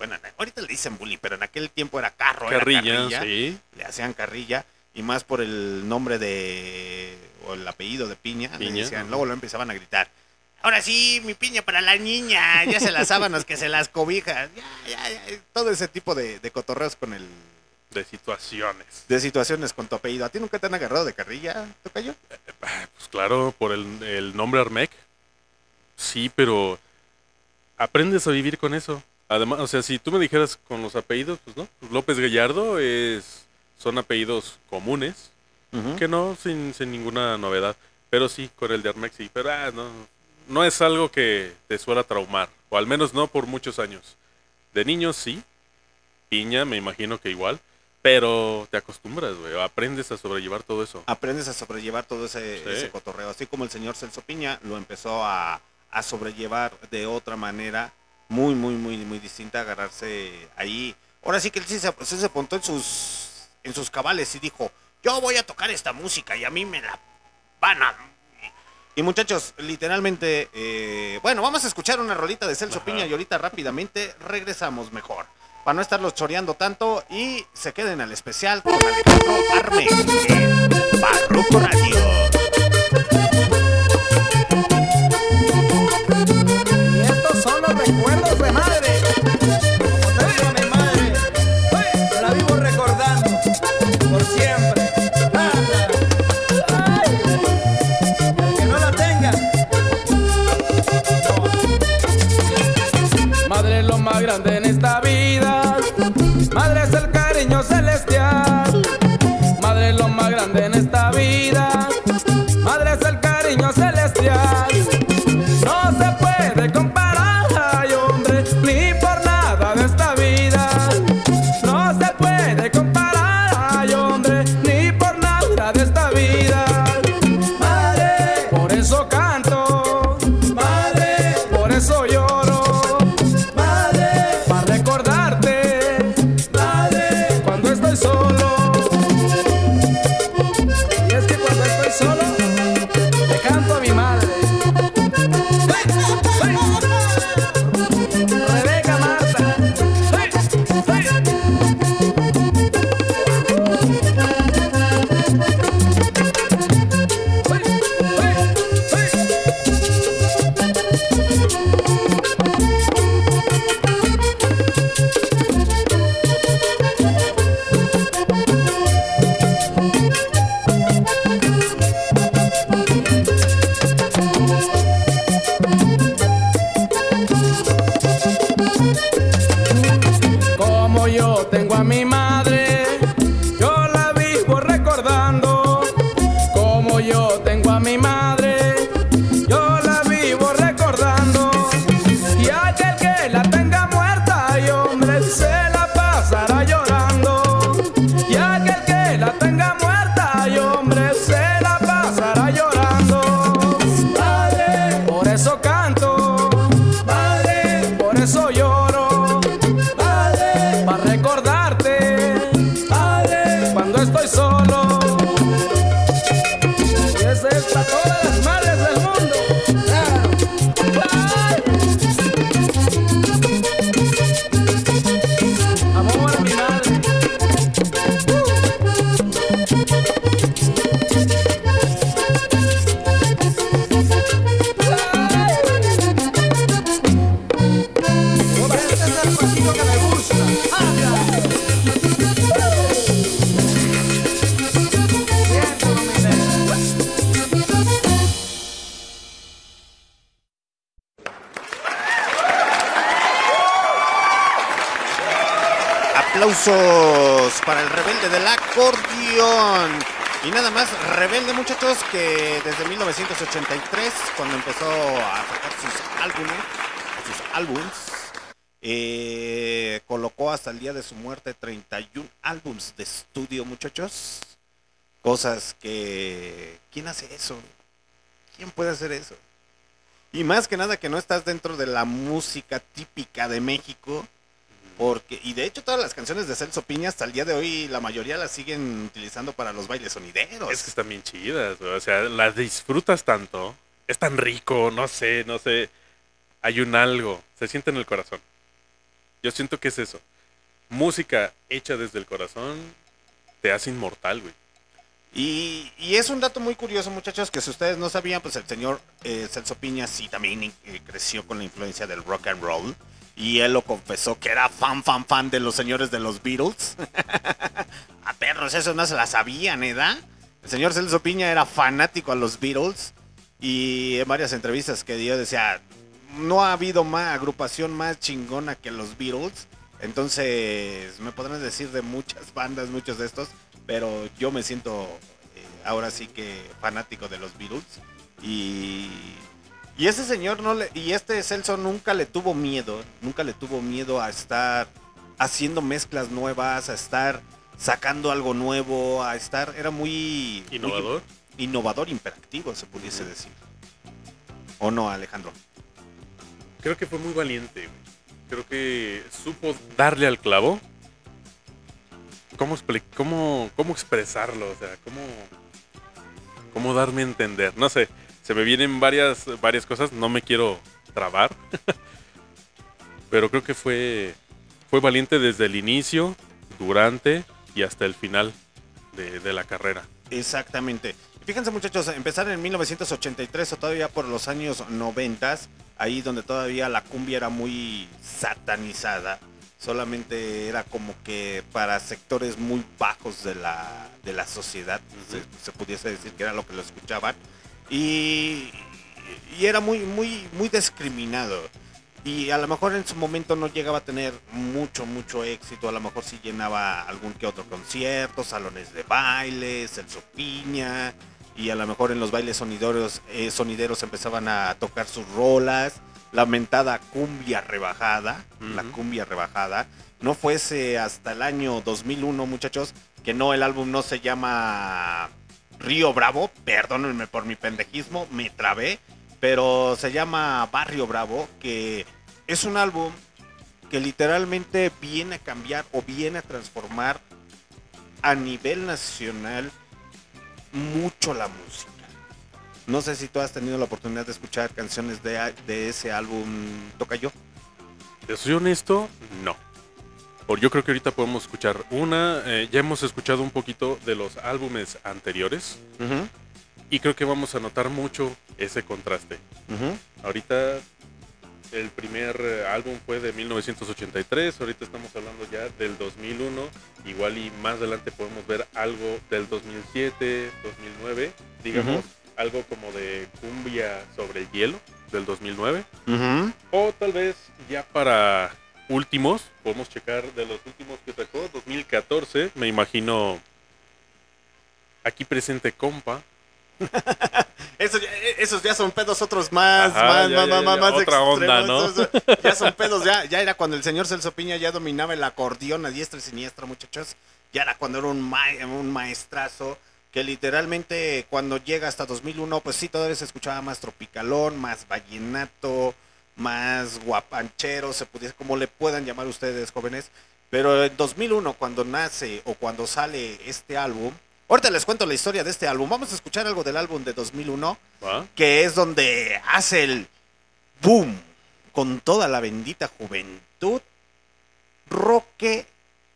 Bueno, en- ahorita le dicen bullying, pero en aquel tiempo era carro, era Carrilla, sí. Le hacían carrilla. Y más por el nombre de, o el apellido de Piña. le Piña, decían, ajá. luego lo empezaban a gritar. Ahora sí, mi piña para la niña. Ya se las sábanas que se las cobijas. Ya, ya, ya. Todo ese tipo de, de cotorreos con el. De situaciones. De situaciones con tu apellido. ¿A ti nunca te han agarrado de carrilla, Tocayo? Pues claro, por el, el nombre Armec. Sí, pero aprendes a vivir con eso. Además, o sea, si tú me dijeras con los apellidos, pues no. López Gallardo es, son apellidos comunes, que no, sin, sin ninguna novedad. Pero sí, con el de Armec sí. Pero ah, no, no es algo que te suela traumar. O al menos no por muchos años. De niños sí. Piña, me imagino que igual. Pero te acostumbras, güey. Aprendes a sobrellevar todo eso. aprendes a sobrellevar todo ese, Sí. ese cotorreo. Así como el señor Celso Piña lo empezó a, a sobrellevar de otra manera, muy, muy, muy, muy distinta, agarrarse ahí. Ahora sí que él sí se, se apuntó en sus, en sus cabales y dijo, yo voy a tocar esta música y a mí me la van a... Y muchachos, literalmente, eh, bueno, vamos a escuchar una rolita de Celso. Piña y ahorita rápidamente regresamos mejor. Para no estarlos choreando tanto y se queden al especial con Alejandro Arme en Radio. Grande en esta vida. Madre es el cariño celestial. Para el rebelde del acordeón. Y nada más, rebelde muchachos, que desde 1983, cuando empezó a sacar sus álbumes, sus álbums, eh, colocó hasta el día de su muerte 31 álbums de estudio, muchachos. Cosas que... ¿Quién hace eso? ¿Quién puede hacer eso? Y más que nada que no estás dentro de la música típica de México. Porque, y de hecho todas las canciones de Celso Piña hasta el día de hoy la mayoría las siguen utilizando para los bailes sonideros. Es que están bien chidas, güey. O sea, las disfrutas tanto. Es tan rico, no sé, no sé. Hay un algo. Se siente en el corazón. Yo siento que es eso. Música hecha desde el corazón te hace inmortal, güey. Y, y es un dato muy curioso, muchachos, que si ustedes no sabían, pues el señor eh, Celso Piña sí también eh, creció con la influencia del rock and roll. Y él lo confesó que era fan, fan, fan de los señores de los Beatles. *laughs* a perros, eso no se la sabían, ¿eh? El señor Celso Piña era fanático a los Beatles. Y en varias entrevistas que dio decía, no ha habido más agrupación más chingona que los Beatles. Entonces, me podrán decir de muchas bandas, muchos de estos, pero yo me siento eh, ahora sí que fanático de los Beatles. Y, y ese señor no le, y este Celso nunca le tuvo miedo, nunca le tuvo miedo a estar haciendo mezclas nuevas, a estar sacando algo nuevo, a estar, era muy muy Innovador. innovador, imperactivo, se pudiese decir. ¿O no, Alejandro? Creo que fue muy valiente. Creo que supo darle al clavo. ¿Cómo, cómo, cómo expresarlo? O sea, cómo, cómo darme a entender. No sé, se me vienen varias, varias cosas. No me quiero trabar. *laughs* Pero creo que fue, fue valiente desde el inicio, durante y hasta el final de, de la carrera. Exactamente. Fíjense muchachos, empezar en 1983 o todavía por los años 90, ahí donde todavía la cumbia era muy satanizada, solamente era como que para sectores muy bajos de la, de la sociedad, se, se pudiese decir que era lo que lo escuchaban, y, y era muy, muy, muy discriminado. Y a lo mejor en su momento no llegaba a tener mucho, mucho éxito. A lo mejor sí llenaba algún que otro concierto, salones de baile, Celso Piña. Y a lo mejor en los bailes sonideros, eh, sonideros empezaban a tocar sus rolas. La mentada cumbia rebajada. La cumbia rebajada. No fuese hasta el año 2001, muchachos, que no, el álbum no se llama Río Bravo. Perdónenme por mi pendejismo, me trabé pero se llama Barrio Bravo, que es un álbum que literalmente viene a cambiar o viene a transformar a nivel nacional mucho la música. No sé si tú has tenido la oportunidad de escuchar canciones de, de ese álbum, toca yo. Te soy honesto, no. Por yo creo que ahorita podemos escuchar una. eh, ya hemos escuchado un poquito de los álbumes anteriores. Y creo que vamos a notar mucho ese contraste. Ahorita el primer eh, álbum fue de 1983, ahorita estamos hablando ya del 2001, igual y más adelante podemos ver algo del 2007, 2009, digamos, algo como de cumbia sobre el hielo del 2009, o tal vez ya para últimos, podemos checar de los últimos que sacó, 2014, me imagino aquí presente compa, *laughs* Esos, ya- esos ya son pedos otros más, Ajá, más, ya, más, ya, más, ya, más otra onda. ¿no? Esos- Ya son pedos, ya, ya era cuando el señor Celso Piña ya dominaba el acordeón a diestra y siniestra, muchachos. Ya era cuando era un, ma- un maestrazo que literalmente cuando llega hasta 2001, pues sí, todavía se escuchaba más tropicalón, más vallenato, más guapanchero, se pudiese, como le puedan llamar ustedes, jóvenes. Pero en 2001, cuando nace o cuando sale este álbum, ahorita les cuento la historia de este álbum. Vamos a escuchar algo del álbum de 2001 ¿va? que es donde hace el boom con toda la bendita juventud. Roque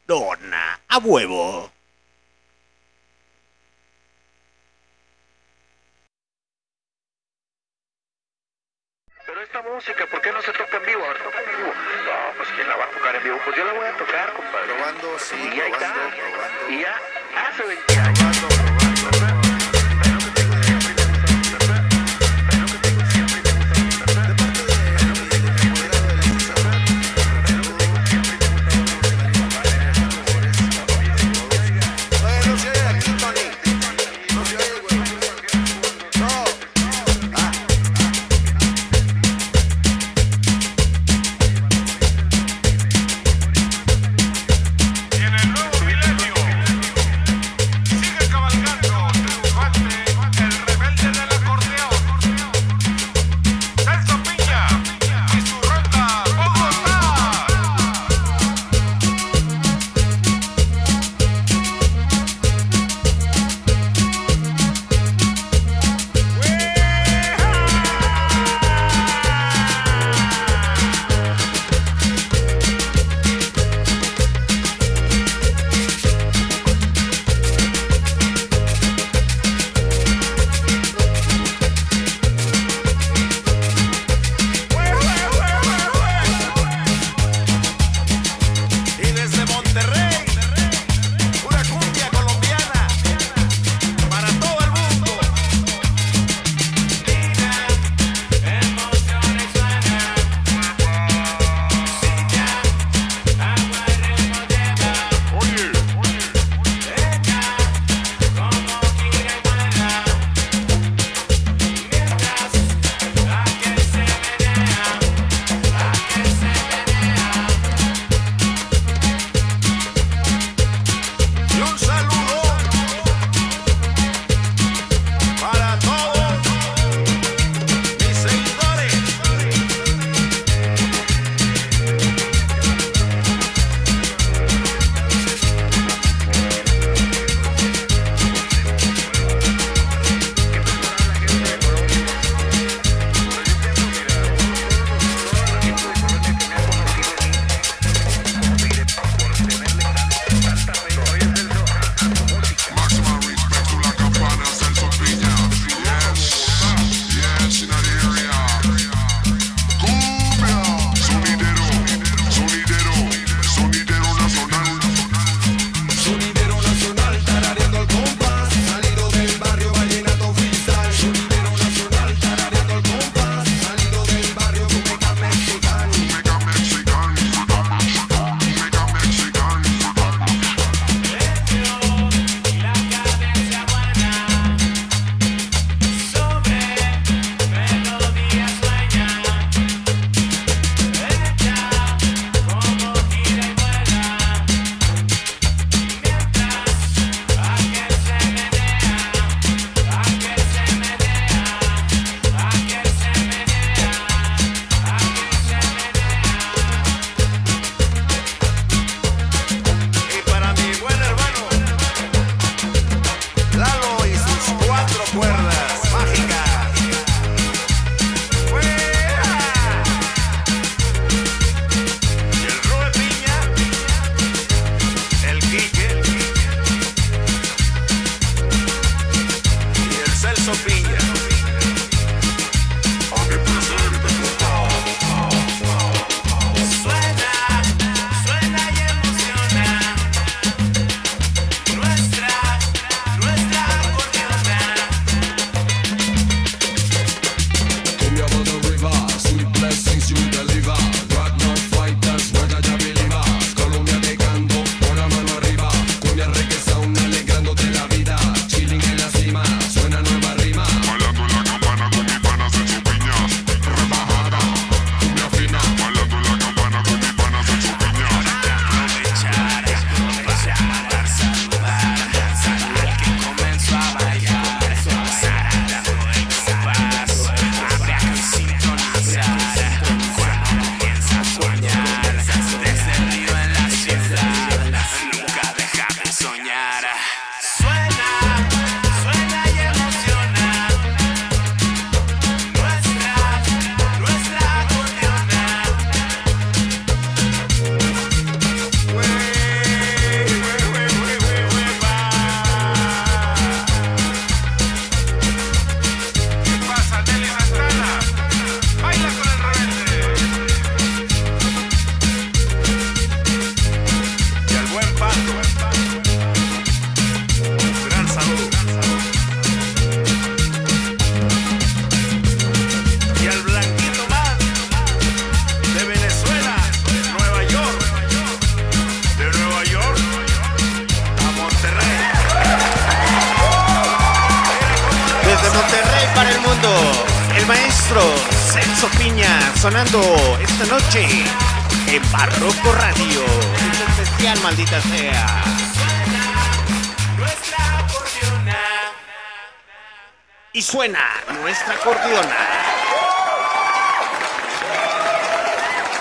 Dona a huevo. Pero esta música, ¿por qué no se toca en vivo? A ver, toca en vivo. No, pues ¿quién la va a tocar en vivo? Pues yo la voy a tocar, compadre. Probando, sí, y ahí está. probando, probando. Y ya hace 20 años. Probando, probando.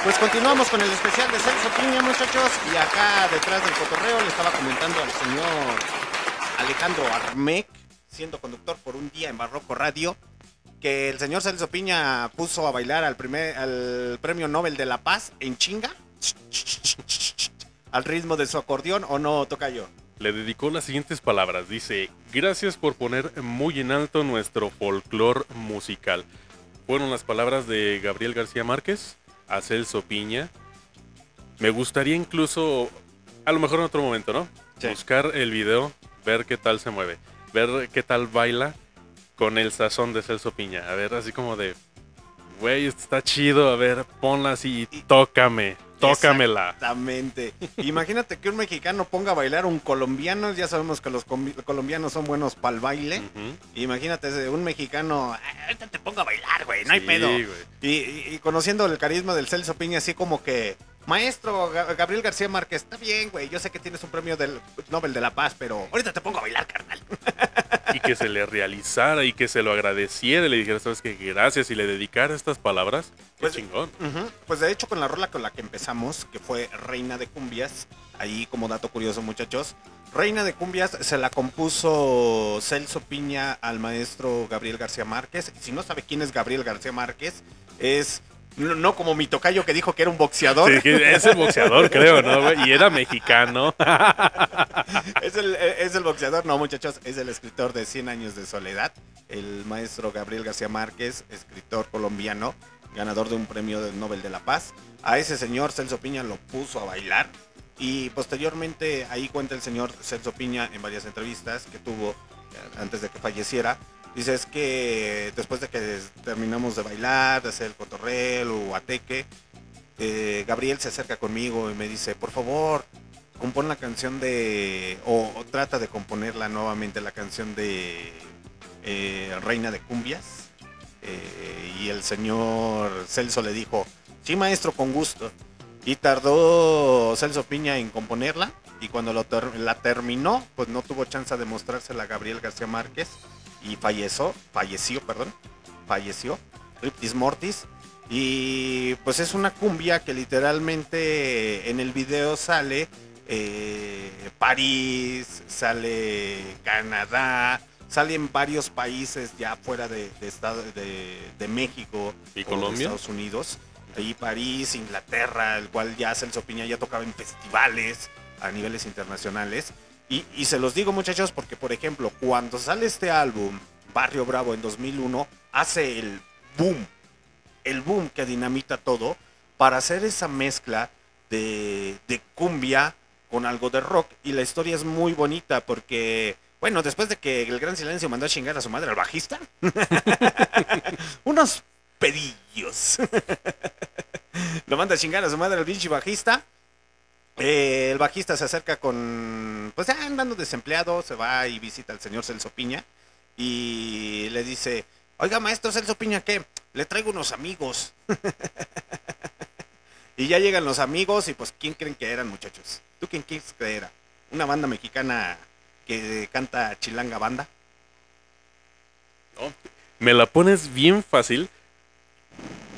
Pues continuamos con el especial de Celso Piña, muchachos. Y acá detrás del cotorreo le estaba comentando al señor Alejandro Armec, siendo conductor por un día en Barroco Radio, que el señor Celso Piña puso a bailar al, primer, al premio Nobel de la Paz en chinga. Al ritmo de su acordeón, ¿o no, toca yo? Le dedicó las siguientes palabras. Dice, gracias por poner muy en alto nuestro folclor musical. Fueron las palabras de Gabriel García Márquez a Celso Piña. Me gustaría incluso, a lo mejor en otro momento, ¿no? Sí. Buscar el video, ver qué tal se mueve, ver qué tal baila con el sazón de Celso Piña. A ver, así como de, güey, está chido, a ver, ponla así y tócame, tócamela. Exactamente. Imagínate que un mexicano ponga a bailar a un colombiano. Ya sabemos que los colombianos son buenos para el baile. Ujú. Imagínate ese- un mexicano. "Ah, Ahorita te pongo a bailar, güey. No hay pedo. Y, y- y conociendo el carisma del Celso Piña, así como que. Maestro Ga- Gabriel García Márquez, está bien, güey. Yo sé que tienes un premio del Nobel de la Paz, pero ahorita te pongo a bailar, carnal. y que se le realizara y que se lo agradeciera y le dijera, sabes que gracias y le dedicara estas palabras. Qué Pues- chingón. Pues de hecho con la rola con la que empezamos, que fue Reina de Cumbias, ahí como dato curioso muchachos, Reina de Cumbias se la compuso Celso Piña al maestro Gabriel García Márquez. Si no sabe quién es Gabriel García Márquez, es no, como mi tocayo que dijo que era un boxeador, Sí, es el boxeador, creo, ¿no? Y era mexicano. *laughs* es, el, es el boxeador, no muchachos, es el escritor de 100 años de soledad, el maestro Gabriel García Márquez, escritor colombiano, ganador de un premio del Nobel de la Paz. A ese señor Celso Piña lo puso a bailar y posteriormente ahí cuenta el señor Celso Piña en varias entrevistas que tuvo eh, antes de que falleciera. Dice es que después de que terminamos de bailar, de hacer el cotorreo o ateque, eh, Gabriel se acerca conmigo y me dice, por favor, compone la canción de, o, trata de componerla nuevamente, la canción de eh, Reina de Cumbias. Eh, y el señor Celso le dijo, sí maestro, con gusto. Y tardó Celso Piña en componerla. Y cuando lo la terminó, pues no tuvo chance de mostrársela Gabriel García Márquez. Y falleció, falleció, perdón, falleció. Riptis Mortis. Y pues es una cumbia que literalmente en el video sale eh, París, sale Canadá, salen varios países ya fuera de, de estado de, de México ¿Y o de Colombia? Estados Unidos. Ahí París, Inglaterra, el cual ya Celso Piña ya tocaba en festivales a niveles internacionales. Y, y se los digo muchachos porque por ejemplo cuando sale este álbum Barrio Bravo en 2001 hace el boom, el boom que dinamita todo para hacer esa mezcla de, de cumbia con algo de rock. Y la historia es muy bonita porque bueno después de que el Gran Silencio mandó a chingar a su madre al bajista *laughs* unos pedillos. *laughs* Lo manda a chingar a su madre al pinche bajista eh, el bajista se acerca con, pues ya andando desempleado, se va y visita al señor Celso Piña y le dice, oiga maestro Celso Piña, ¿qué? Le traigo unos amigos. *laughs* y ya llegan los amigos y pues ¿quién creen que eran muchachos? ¿Tú quién crees que era? Una banda mexicana que canta Chilanga Banda. No, me la pones bien fácil,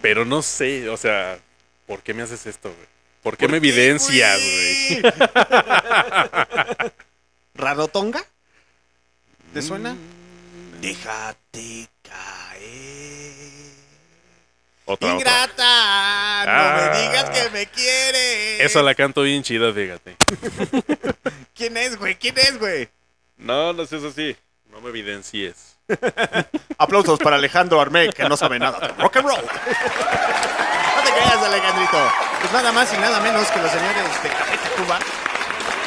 pero no sé, o sea, ¿por qué me haces esto, güey? ¿Por qué me ¿Por evidencias, güey? ¿Rarotonga? ¿Te suena? Déjate caer. Otra, otra. Ingrata, no Ah. me digas que me quieres. Esa la canto bien chida, fíjate. *laughs* ¿Quién es, güey? ¿Quién es, güey? No, no seas así. No me evidencies. *laughs* Aplausos para Alejandro Armé, que no sabe nada de rock and roll. *laughs* Te creas, Alejandrito. Pues nada más y nada menos que los señores de Café Tacuba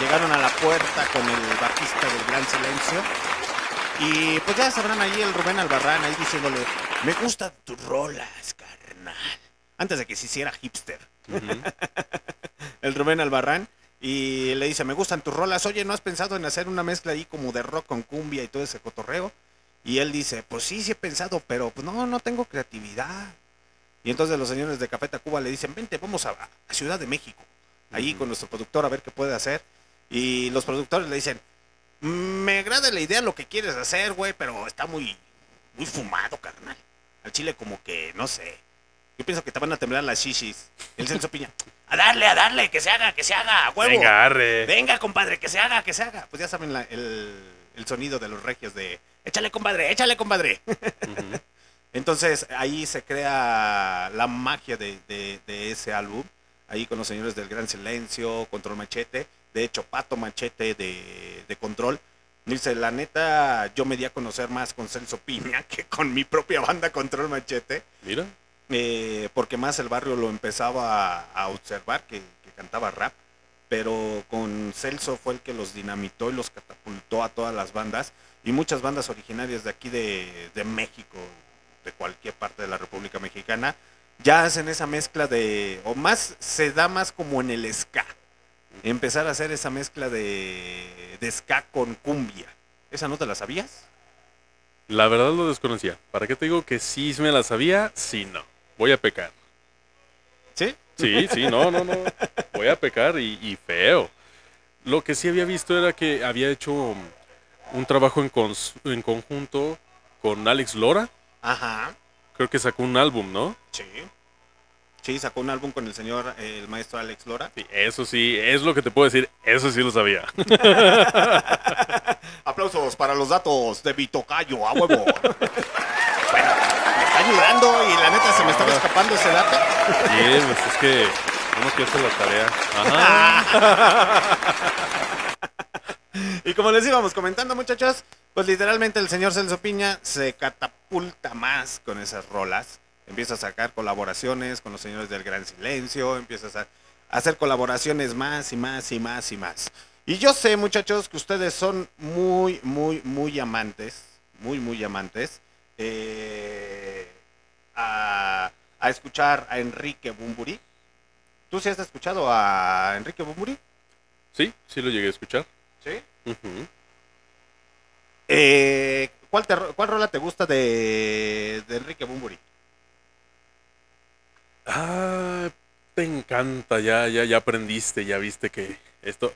llegaron a la puerta con el bajista del Gran Silencio. Y pues ya sabrán ahí el Rubén Albarrán ahí diciéndole, me gustan tus rolas, carnal. Antes de que se hiciera hipster. *laughs* El Rubén Albarrán. Y le dice, me gustan tus rolas. Oye, ¿no has pensado en hacer una mezcla ahí como de rock con cumbia y todo ese cotorreo? Y él dice, pues sí, sí he pensado, pero pues no, no tengo creatividad. Y entonces los señores de Café Tacuba le dicen, vente, vamos a, a Ciudad de México, ahí con nuestro productor a ver qué puede hacer. Y los productores le dicen, me agrada la idea lo que quieres hacer, güey, pero está muy, muy fumado, carnal. Al chile como que, no sé. Yo pienso que te van a temblar las shishis. El Celso Piña, a darle, a darle, que se haga, que se haga, a huevo. Venga, arre. Venga, compadre, que se haga, que se haga. Pues ya saben la- el, el sonido de los regios de, échale, compadre, échale, compadre. Entonces ahí se crea la magia de, de- de ese álbum. Ahí con los señores del Gran Silencio, Control Machete. De hecho, Pato Machete de, de Control. Dice, la neta, yo me di a conocer más con Celso Piña *laughs* que con mi propia banda Control Machete. Mira. eh, porque más el barrio lo empezaba a, observar que, que cantaba rap. Pero con Celso fue el que los dinamitó y los catapultó a todas las bandas. Y muchas bandas originarias de aquí de, de México, de cualquier parte de la República Mexicana, ya hacen esa mezcla de, o más, se da más como en el ska. Empezar a hacer esa mezcla de, de ska con cumbia. ¿Esa no te la sabías? La verdad lo desconocía. ¿Para qué te digo que sí me la sabía? Sí, no. Voy a pecar. ¿Sí? Sí, sí, no, no, no. Voy a pecar y, y feo. Lo que sí había visto era que había hecho un trabajo en, en conjunto con Alex Lora. Ajá. Creo que sacó un álbum, ¿no? Sí. Sí, sacó un álbum con el señor, eh, el maestro Alex Lora. Sí, eso sí, es lo que te puedo decir. Eso sí lo sabía. *laughs* Aplausos para los datos de Vitocayo, a huevo. *laughs* bueno, me está ayudando y la neta se me estaba escapando ese dato. Bien, pues es que uno que hace la tarea. Ajá. *laughs* Y como les íbamos comentando, muchachos, pues literalmente el señor Celso Piña se catapulta más con esas rolas. Empieza a sacar colaboraciones con los señores del Gran Silencio, empieza a hacer colaboraciones más y más y más y más. Y yo sé, muchachos, que ustedes son muy, muy, muy amantes, muy, muy amantes, eh, a, a escuchar a Enrique Bumburi. ¿Tú sí has escuchado a Enrique Bumburi? Sí, sí lo llegué a escuchar. Sí. Ujú. Eh, ¿cuál, te- ¿Cuál rola te gusta de, de Enrique Bumburi? Ah, te encanta, ya, ya, ya aprendiste, ya viste que esto.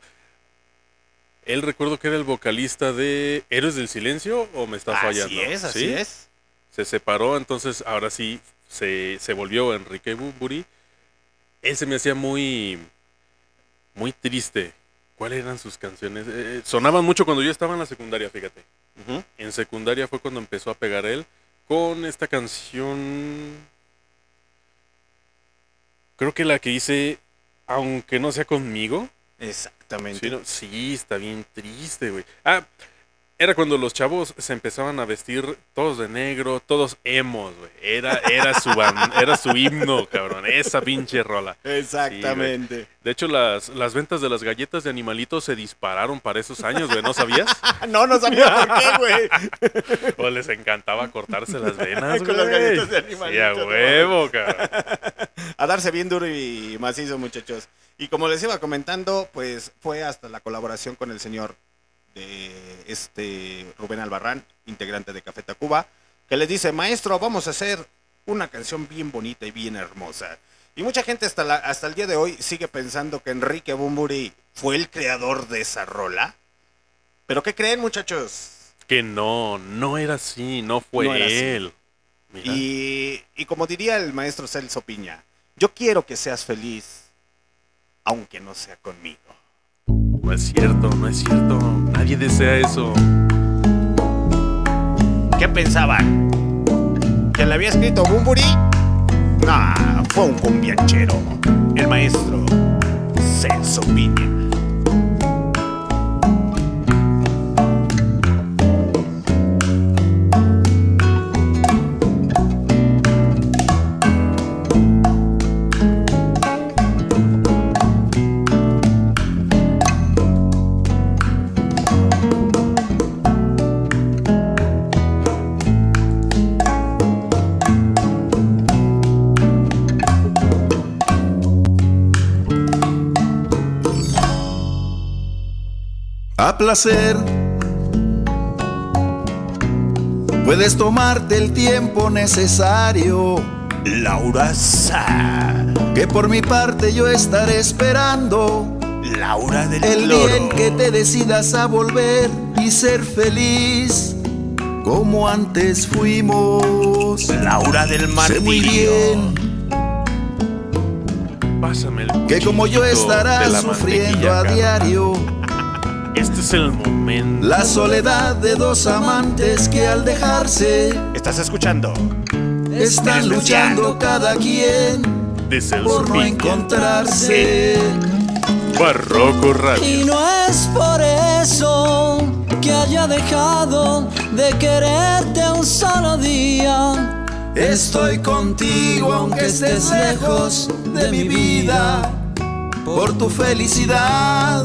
Él recuerdo que era el vocalista de Héroes del Silencio o me está fallando. Así es, así ¿Sí? es. Se separó, entonces ahora sí se, se volvió Enrique Bumburi. Él se me hacía muy, muy triste. ¿Cuáles eran sus canciones? Eh, eh, sonaban mucho cuando yo estaba en la secundaria, fíjate. En secundaria fue cuando empezó a pegar él con esta canción. Creo que la que hice, aunque no sea conmigo. Exactamente. Sí, no- sí, está bien triste, güey. Ah, era cuando los chavos se empezaban a vestir todos de negro, todos emos, güey. Era, era, su *laughs* era su himno, cabrón. Esa pinche rola. Exactamente. De hecho, las, las ventas de las galletas de animalitos se dispararon para esos años, güey. ¿No sabías? *laughs* no, no sabía por qué, güey. *laughs* O les encantaba cortarse las venas, Con las güey. galletas de Sí, animalitos, a no huevo, cabrón. A darse bien duro y macizo, muchachos. Y como les iba comentando, pues fue hasta la colaboración con el señor de este Rubén Albarrán, integrante de Café Tacuba, que les dice, maestro, vamos a hacer una canción bien bonita y bien hermosa. Y mucha gente hasta, la- hasta el día de hoy sigue pensando que Enrique Bumburi fue el creador de esa rola. ¿Pero qué creen, muchachos? Que no, no era así, no fue No él. Mira. Y, y como diría el maestro Celso Piña, yo quiero que seas feliz, aunque no sea conmigo. No es cierto, no es cierto. Nadie desea eso. ¿Qué pensaban? ¿Que le había escrito Bumburi? Nah, fue un cumbianchero, el maestro Celso Piña. A placer. Puedes tomarte el tiempo necesario, Laura Sá. que por mi parte yo estaré esperando Laura del el Loro. día en que te decidas a volver y ser feliz como antes fuimos. Laura del Sé muy Martirio. bien Pásame el que como yo estarás sufriendo a diario Este es el momento. la soledad de dos amantes que al dejarse ¿Estás escuchando? están luchando cada quien por no encontrarse. Barroco Radio. Y no es por eso que haya dejado de quererte un solo día. Estoy contigo aunque estés lejos de mi vida, por tu felicidad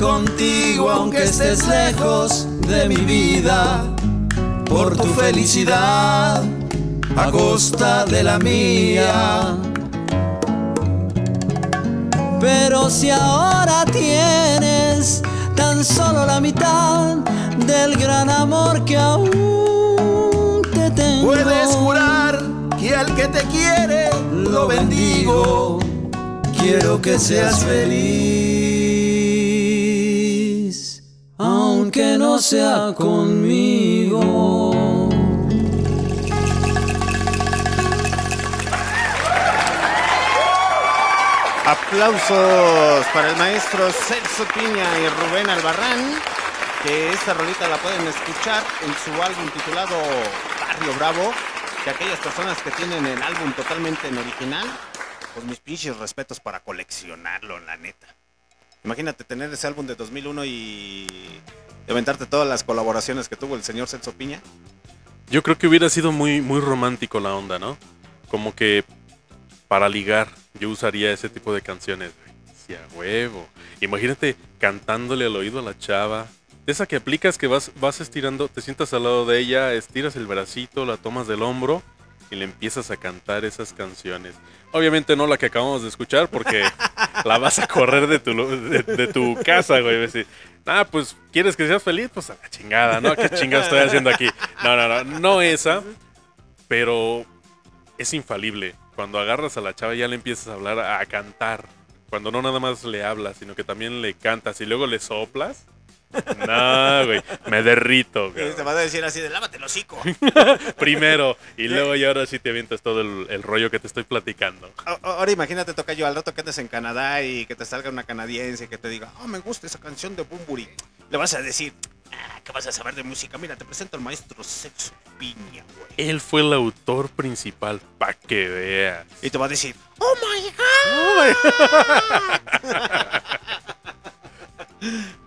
Contigo aunque estés lejos de mi vida, por tu felicidad a costa de la mía. Pero si ahora tienes tan solo la mitad del gran amor que aún te tengo. Puedes jurar que al que te quiere lo bendigo. Quiero que seas feliz, sea conmigo. Aplausos para el maestro Celso Piña y Rubén Albarrán, que esta rolita la pueden escuchar en su álbum titulado Barrio Bravo, que aquellas personas que tienen el álbum totalmente en original, pues mis pinches respetos para coleccionarlo, la neta. Imagínate tener ese álbum de 2001 y aventarte todas las colaboraciones que tuvo el señor Celso Piña. Yo creo que hubiera sido muy, muy romántico la onda, ¿no? Como que para ligar yo usaría ese tipo de canciones. Sí, a huevo. Imagínate cantándole al oído a la chava. De esa que aplicas que vas, vas estirando, te sientas al lado de ella, estiras el bracito, la tomas del hombro y le empiezas a cantar esas canciones. Obviamente no la que acabamos de escuchar porque *laughs* la vas a correr de tu, de, de tu casa, güey. Decir, ah, pues, ¿quieres que seas feliz? Pues a la chingada, ¿no? ¿Qué chingada estoy haciendo aquí? No, no, no, no esa, pero es infalible. Cuando agarras a la chava ya le empiezas a hablar, a cantar. Cuando no nada más le hablas, sino que también le cantas y luego le soplas. No, güey, me derrito, güey. Y te vas a decir así de lávate el hocico. *laughs* Primero, y luego y ahora sí te avientas todo el, el rollo que te estoy platicando. Ahora imagínate, toca yo al rato que andes en Canadá y que te salga una canadiense que te diga, oh, me gusta esa canción de Bumburi. Le vas a decir, ah, ¿qué vas a saber de música? Mira, te presento al maestro Celso Piña, güey. Él fue el autor principal, pa' que veas. Y te va a decir, oh my god. *laughs* *laughs*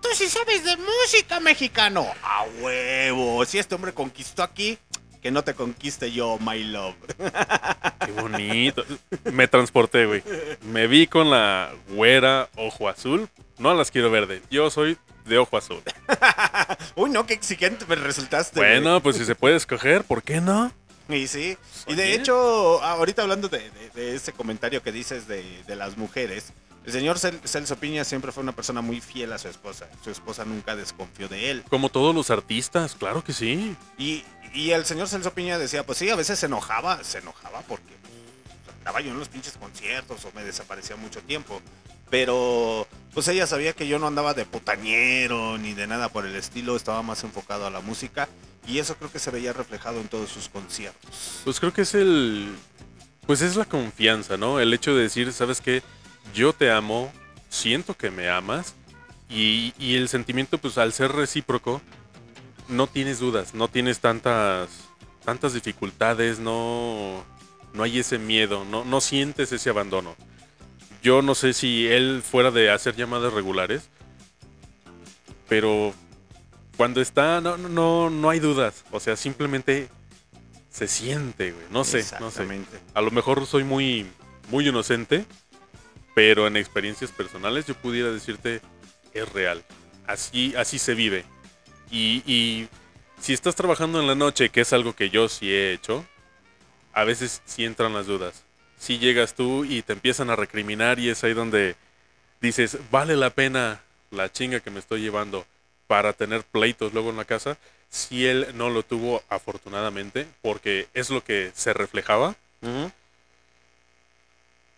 Tú sí sabes de música, mexicano. A huevo. Si este hombre conquistó aquí, que no te conquiste yo, my love. *laughs* Qué bonito. Me transporté, güey. Me vi con la güera ojo azul. No las quiero verde. Yo soy de ojo azul. *laughs* Uy, no, qué exigente me resultaste. güey. Bueno, pues si se puede escoger, ¿por qué no? Y sí, y de hecho, ahorita hablando de, de- de ese comentario que dices de, de las mujeres, el señor Cel- Celso Piña siempre fue una persona muy fiel a su esposa. Su esposa nunca desconfió de él. Como todos los artistas, claro que sí. Y, y el señor Celso Piña decía, pues sí, a veces se enojaba, se enojaba porque pues, andaba yo en los pinches conciertos o me desaparecía mucho tiempo. Pero pues ella sabía que yo no andaba de putañero ni de nada por el estilo, estaba más enfocado a la música. Y eso creo que se veía reflejado en todos sus conciertos. Pues creo que es el. Pues es la confianza, ¿no? El hecho de decir, ¿sabes qué? Yo te amo, siento que me amas. Y, y el sentimiento, pues al ser recíproco, no tienes dudas, no tienes tantas. tantas dificultades, no. No hay ese miedo, no, no sientes ese abandono. Yo no sé si él fuera de hacer llamadas regulares, pero cuando está, no, no- no, hay dudas. O sea, simplemente se siente, güey. No sé, no sé. A lo mejor soy muy, muy inocente, pero en experiencias personales yo pudiera decirte es real. Así, así se vive. Y, y si estás trabajando en la noche, que es algo que yo sí he hecho, a veces sí entran las dudas. Si llegas tú y te empiezan a recriminar y es ahí donde dices, vale la pena la chinga que me estoy llevando para tener pleitos luego en la casa, si él no lo tuvo afortunadamente, porque es lo que se reflejaba,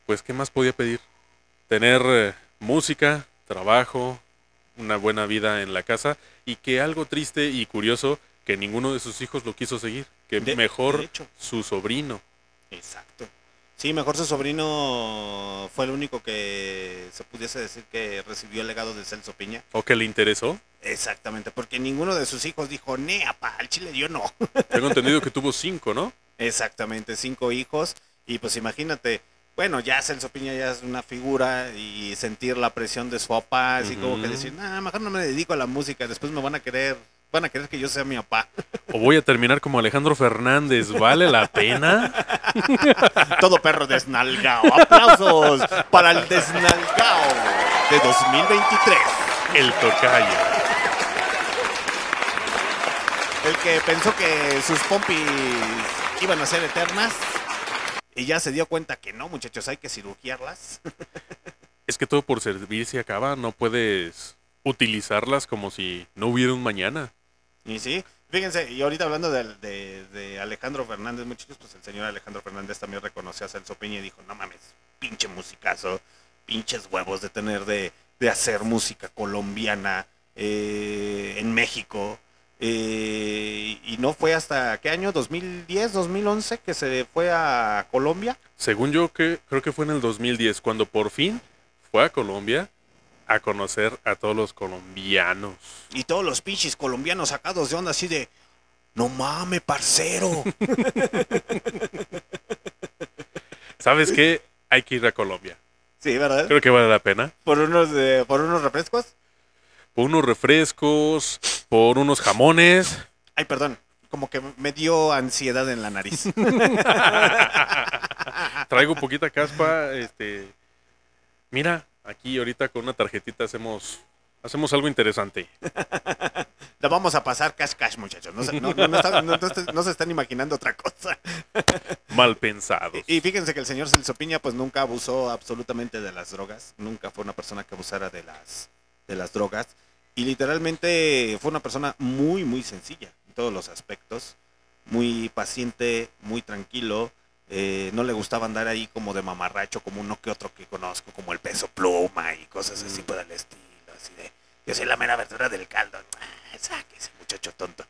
pues ¿qué más podía pedir? Tener eh, música, trabajo, una buena vida en la casa y que algo triste y curioso que ninguno de sus hijos lo quiso seguir, que De- mejor de hecho. su sobrino. Exacto. Sí, mejor su sobrino fue el único que se pudiese decir que recibió el legado de Celso Piña. o que le interesó. Exactamente, porque ninguno de sus hijos dijo, nea, pa, al chile yo no. Tengo *laughs* entendido que tuvo cinco, ¿no? Exactamente, cinco hijos. Y pues imagínate, bueno, ya Celso Piña ya es una figura y sentir la presión de su papá, así como que decir, nah, mejor no me dedico a la música, después me van a querer, van a querer que yo sea mi papá. O voy a terminar como Alejandro Fernández, ¿vale la pena? *laughs* Todo perro desnalgao. Aplausos para el desnalgao de 2023. El tocayo. El que pensó que sus pompis iban a ser eternas y ya se dio cuenta que no, muchachos, hay que cirugiarlas. *laughs* Es que todo por servir se acaba, no puedes utilizarlas como si no hubiera un mañana. Y sí, fíjense, y ahorita hablando de, de- de Alejandro Fernández, muchachos, pues el señor Alejandro Fernández también reconoció a Celso Piña y dijo, no mames, pinche musicazo, pinches huevos de tener de, de hacer música colombiana eh, en México. Eh, y no fue hasta, ¿qué año? ¿2010, 2011 que se fue a Colombia? Según yo, que, creo que fue en el 2010, cuando por fin fue a Colombia a conocer a todos los colombianos. Y todos los pinches colombianos sacados de onda así de, no mames, parcero. *laughs* ¿Sabes qué? Hay que ir a Colombia. sí, ¿verdad? Creo que vale la pena. Por unos, de- por unos refrescos. Por unos refrescos, por unos jamones. Ay, perdón. Como que me dio ansiedad en la nariz. *laughs* Traigo poquita caspa. Este, mira, aquí ahorita con una tarjetita hacemos, hacemos algo interesante. La vamos a pasar cash cash, muchachos. No se, no- no- se están imaginando otra cosa. *laughs* Mal pensados. Y fíjense que el señor Celso Piña pues nunca abusó absolutamente de las drogas. Nunca fue una persona que abusara de las, de las drogas. Y literalmente fue una persona muy, muy sencilla en todos los aspectos. Muy paciente, muy tranquilo. eh, no le gustaba andar ahí como de mamarracho, como uno que otro que conozco, como el peso pluma y cosas así por el estilo. Así de, yo soy la mera verdura del caldo. Ah, sáquese, muchacho tonto.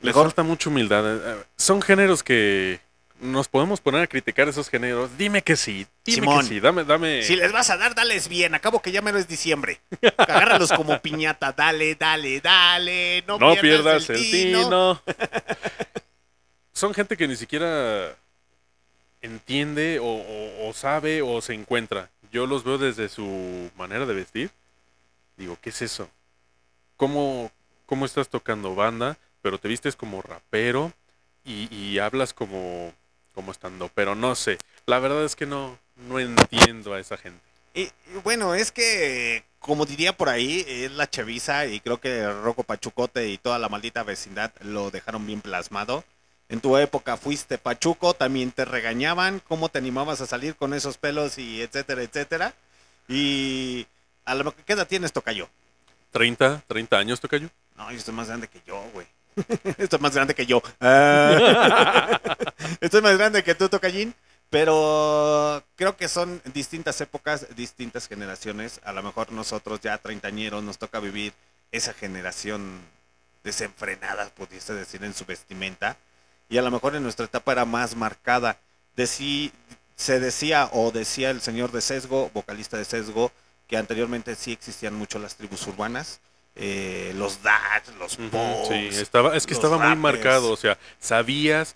Mejor falta mucha humildad. eh, eh, Son géneros que nos podemos poner a criticar esos géneros. Dime que sí, dime Simón. que sí. Dame, dame. Si les vas a dar, dales bien. Acabo que ya mero es diciembre. *laughs* Agárralos como piñata. Dale, dale, dale. No, no pierdas el tino. tino. *laughs* Son gente que ni siquiera entiende o, o- o sabe o se encuentra. Yo los veo desde su manera de vestir. Digo, ¿qué es eso? ¿Cómo, cómo estás tocando banda, pero te vistes como rapero y, y hablas como, como estando? Pero no sé. La verdad es que no, no entiendo a esa gente. Y, bueno, es que, como diría por ahí, es la chaviza y creo que Rocco Pachucote y toda la maldita vecindad lo dejaron bien plasmado. En tu época fuiste Pachuco, también te regañaban, cómo te animabas a salir con esos pelos y etcétera, etcétera. Y a lo mejor, ¿qué edad tienes, Tocayo? 30, 30 años, Tocayo. No, yo estoy más grande que yo, güey. *laughs* estoy más grande que yo. Ah. *laughs* estoy más grande que tú, Tocayín. Pero creo que son distintas épocas, distintas generaciones. A lo mejor nosotros ya treintañeros nos toca vivir esa generación desenfrenada, pudiese decir, en su vestimenta. Y a lo mejor en nuestra etapa era más marcada. Decí- se decía o decía el señor de Sesgo, vocalista de Sesgo, que anteriormente sí existían mucho las tribus urbanas, eh, los Dats, los Sí, estaba, es que estaba muy marcado, o sea, sabías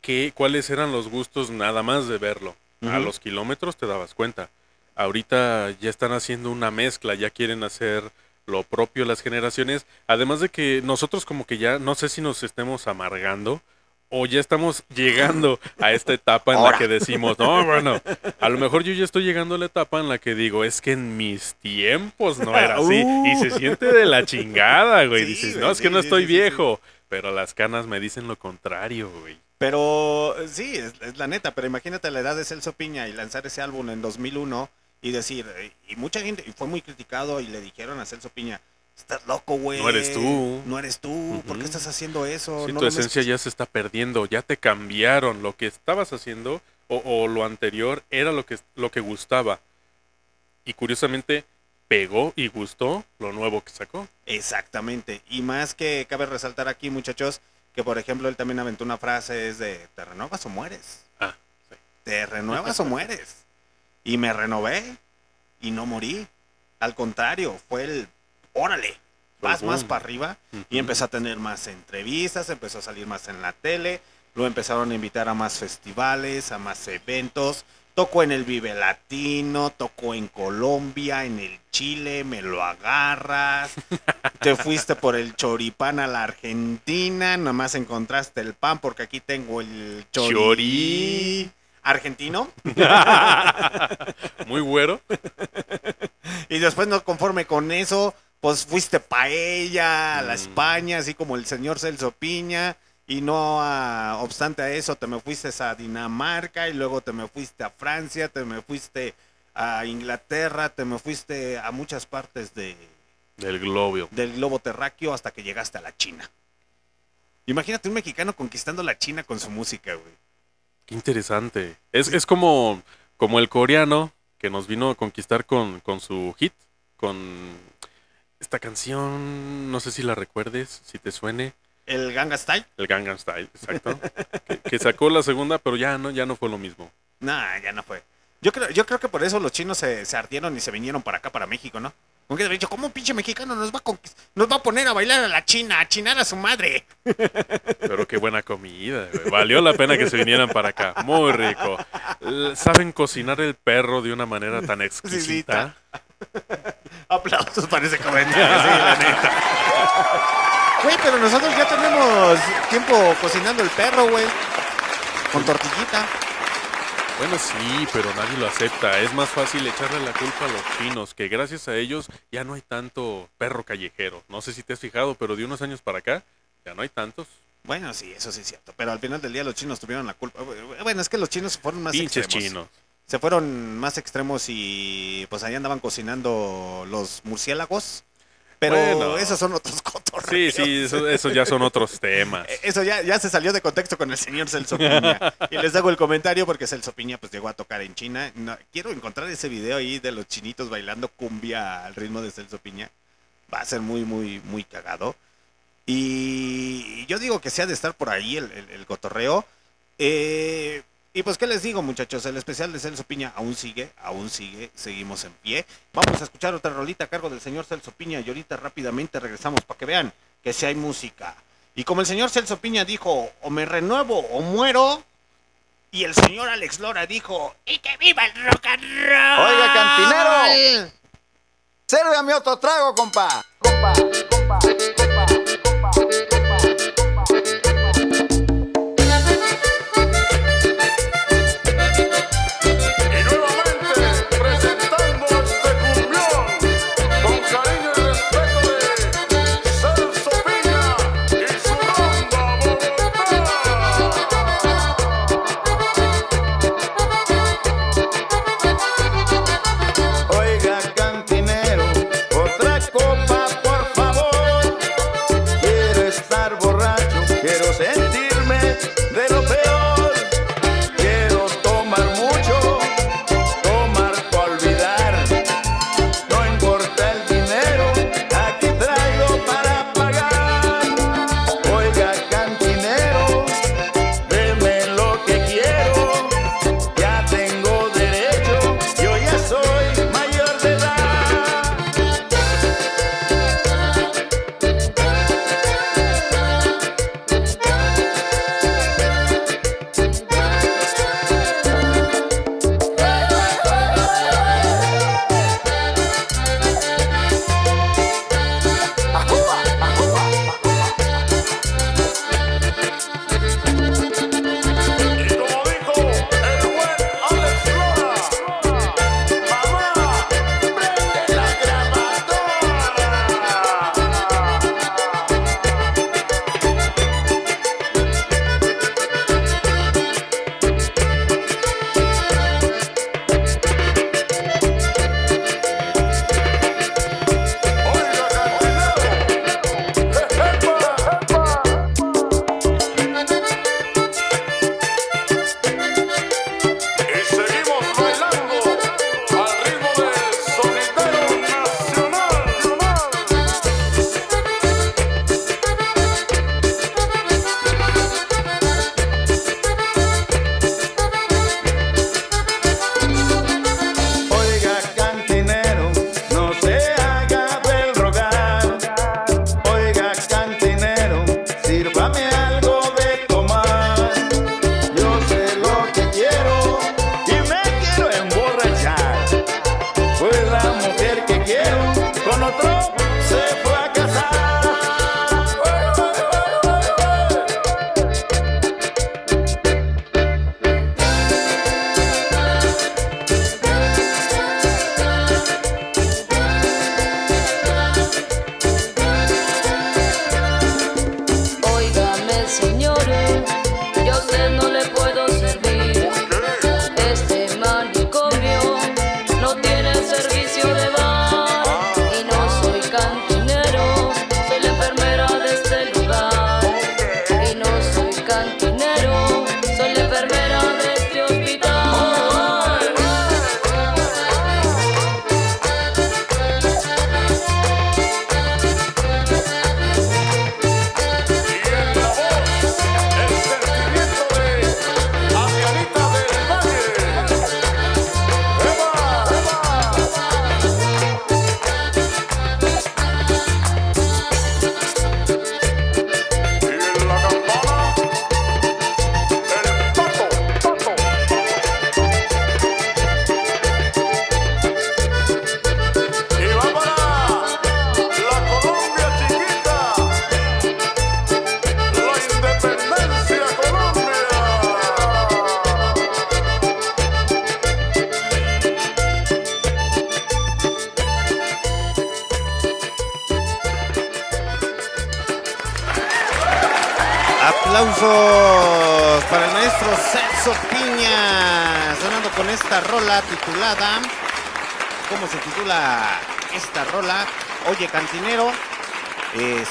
que, cuáles eran los gustos nada más de verlo. A los kilómetros te dabas cuenta. Ahorita ya están haciendo una mezcla, ya quieren hacer lo propio las generaciones. Además de que nosotros como que ya, no sé si nos estemos amargando o ya estamos llegando a esta etapa en la que decimos, no, bueno, a lo mejor yo ya estoy llegando a la etapa en la que digo, es que en mis tiempos no era así. Y se siente de la chingada, güey. Sí, Dices, güey, no, es que no estoy sí, viejo. Pero las canas me dicen lo contrario, güey. Pero sí, es, es la neta, pero imagínate la edad de Celso Piña y lanzar ese álbum en 2001 y decir, y mucha gente, y fue muy criticado y le dijeron a Celso Piña, estás loco, güey. No eres tú. No eres tú, ¿por qué estás haciendo eso? Sí, No tu esencia mezcles". ya se está perdiendo, ya te cambiaron. Lo que estabas haciendo o, o lo anterior era lo que, lo que gustaba. Y curiosamente pegó y gustó lo nuevo que sacó. Exactamente. Y más que cabe resaltar aquí, muchachos, que por ejemplo él también aventó una frase, es de, ¿te renuevas o mueres? Ah, sí. ¿Te renuevas o mueres? Y me renové y no morí. Al contrario, fue el, órale, vas más para arriba y empezó a tener más entrevistas, empezó a salir más en la tele, lo empezaron a invitar a más festivales, a más eventos. Tocó en el Vive Latino, tocó en Colombia, en el Chile, me lo agarras. *laughs* Te fuiste por el choripán a la Argentina, nomás encontraste el pan porque aquí tengo el. Chori. argentino. *laughs* Muy güero. *laughs* Y después no conforme con eso, pues fuiste pa' ella, a la Mm. España, así como el señor Celso Piña. Y no obstante a eso, te me fuiste a Dinamarca y luego te me fuiste a Francia, te me fuiste a Inglaterra, te me fuiste a muchas partes de, Del globio. del globo terráqueo hasta que llegaste a la China. Imagínate un mexicano conquistando la China con su música, güey. Qué interesante. Es, es como, como el coreano que nos vino a conquistar con, con su hit, con esta canción, no sé si la recuerdes, si te suene, El Ganga Style, el Gangnam Style, exacto. que, que sacó la segunda, pero ya no, ya no fue lo mismo. nah, ya no fue. Yo creo, yo creo que por eso los chinos se, se ardieron y se vinieron para acá, para México, ¿no? Porque de dicho, ¿cómo un pinche mexicano nos va, a nos va a poner a bailar a la China, a chinar a su madre? *laughs* Pero qué buena comida, güey. Valió la pena que se vinieran para acá. Muy rico. Saben cocinar el perro de una manera tan exquisita. *laughs* Aplausos para ese comentario, sí, la *laughs* neta. Güey, pero nosotros ya tenemos tiempo cocinando el perro, güey. Con tortillita. Bueno, sí, pero nadie lo acepta. Es más fácil echarle la culpa a los chinos, que gracias a ellos ya no hay tanto perro callejero. No sé si te has fijado, pero de unos años para acá ya no hay tantos. Bueno, sí, eso sí es cierto. Pero al final del día los chinos tuvieron la culpa. Bueno, es que los chinos fueron más Pinches extremos. chinos. Se fueron más extremos y pues ahí andaban cocinando los murciélagos. Pero Bueno. esos son otros Sí, *laughs* cotorreos. sí, eso, eso ya son otros temas. Eh, Eso ya, ya se salió de contexto con el señor Celso Piña. *laughs* y les hago el comentario porque Celso Piña pues llegó a tocar en China. No, quiero encontrar ese video ahí de los chinitos bailando cumbia al ritmo de Celso Piña. Va a ser muy, muy, muy cagado. Y yo digo que se ha de estar por ahí el, el- el cotorreo. Eh, y pues, ¿qué les digo, muchachos? El especial de Celso Piña aún sigue, aún sigue, seguimos en pie. Vamos a escuchar otra rolita a cargo del señor Celso Piña y ahorita rápidamente regresamos para que vean que si hay música. Y como el señor Celso Piña dijo, o me renuevo o muero. Y el señor Alex Lora dijo, ¡y que viva el rock and roll! Oiga, cantinero. Sérvame otro trago, compa. Compa, compa, compa, compa, compa,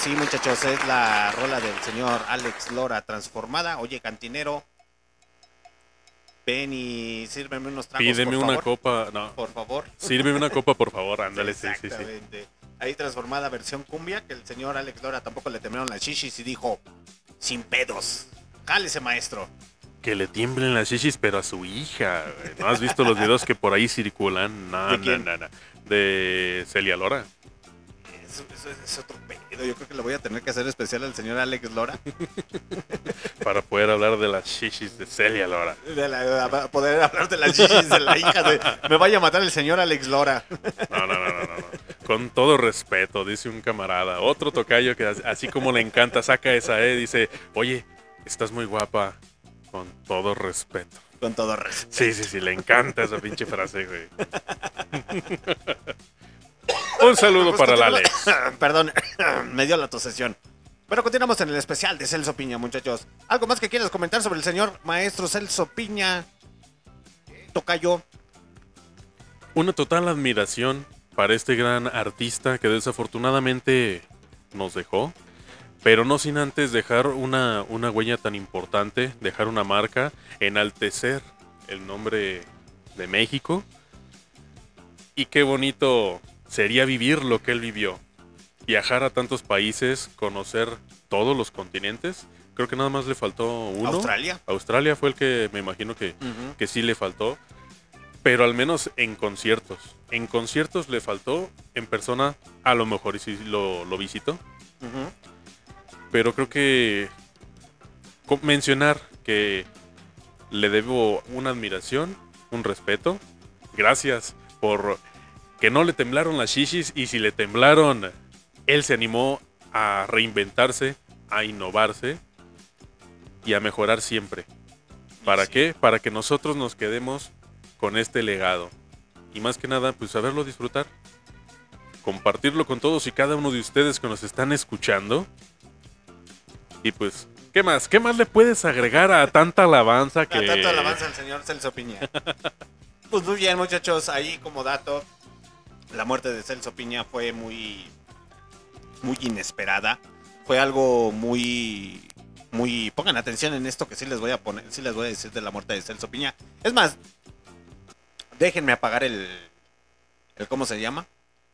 sí, muchachos, es la rola del señor Alex Lora transformada. Oye, cantinero. Ven y sírveme unos tragos. Pídeme por una favor. copa. No. Por favor. Sírveme una copa, por favor. Ándale, sí, sí, sí. Ahí transformada versión cumbia, que el señor Alex Lora tampoco le temieron las shishis y dijo, sin pedos. Jálese, maestro. Que le tiemblen las shishis, pero a su hija. güey. ¿No has visto los videos que por ahí circulan? No, ¿De no, quién? no, no. De Celia Lora. Eso, eso es otro pedo. Yo creo que le voy a tener que hacer especial al señor Alex Lora. *laughs* Para poder hablar de las shishis de Celia Lora. De la- para poder hablar de las shishis de la hija de... Me vaya a matar el señor Alex Lora. No, no, no, no, no. Con todo respeto, dice un camarada. Otro tocayo que as- así como le encanta, saca esa, eh. Dice, oye, estás muy guapa. Con todo respeto. Con todo respeto. Sí, sí, sí, le encanta esa pinche frase, güey. *laughs* Un saludo Pues para la continuamos- Alex. *coughs* Perdón, *coughs* me dio la tosesión. Pero continuamos en el especial de Celso Piña, muchachos. ¿Algo más que quieras comentar sobre el señor maestro Celso Piña? Tocayo. Una total admiración para este gran artista que desafortunadamente nos dejó, pero no sin antes dejar una, una huella tan importante, dejar una marca, enaltecer el nombre de México. Y qué bonito sería vivir lo que él vivió. Viajar a tantos países, conocer todos los continentes. Creo que nada más le faltó uno. Australia. Australia fue el que me imagino que, que sí le faltó. Pero al menos en conciertos. En conciertos le faltó. En persona, a lo mejor sí lo, lo visitó. Pero creo que mencionar que le debo una admiración, un respeto. Gracias por que no le temblaron las shishis y si le temblaron, él se animó a reinventarse, a innovarse y a mejorar siempre. ¿Para qué? Para que nosotros nos quedemos con este legado. Y más que nada, pues saberlo disfrutar. Compartirlo con todos y cada uno de ustedes que nos están escuchando. Y pues, ¿qué más? ¿Qué más le puedes agregar a tanta alabanza que... A tanto alabanza al señor Celso Piña. *laughs* pues muy bien, muchachos. Ahí como dato, la muerte de Celso Piña fue muy, muy inesperada. Fue algo muy, muy. Pongan atención en esto que sí les voy a poner, sí les voy a decir de la muerte de Celso Piña. Es más, déjenme apagar el, el ¿cómo se llama?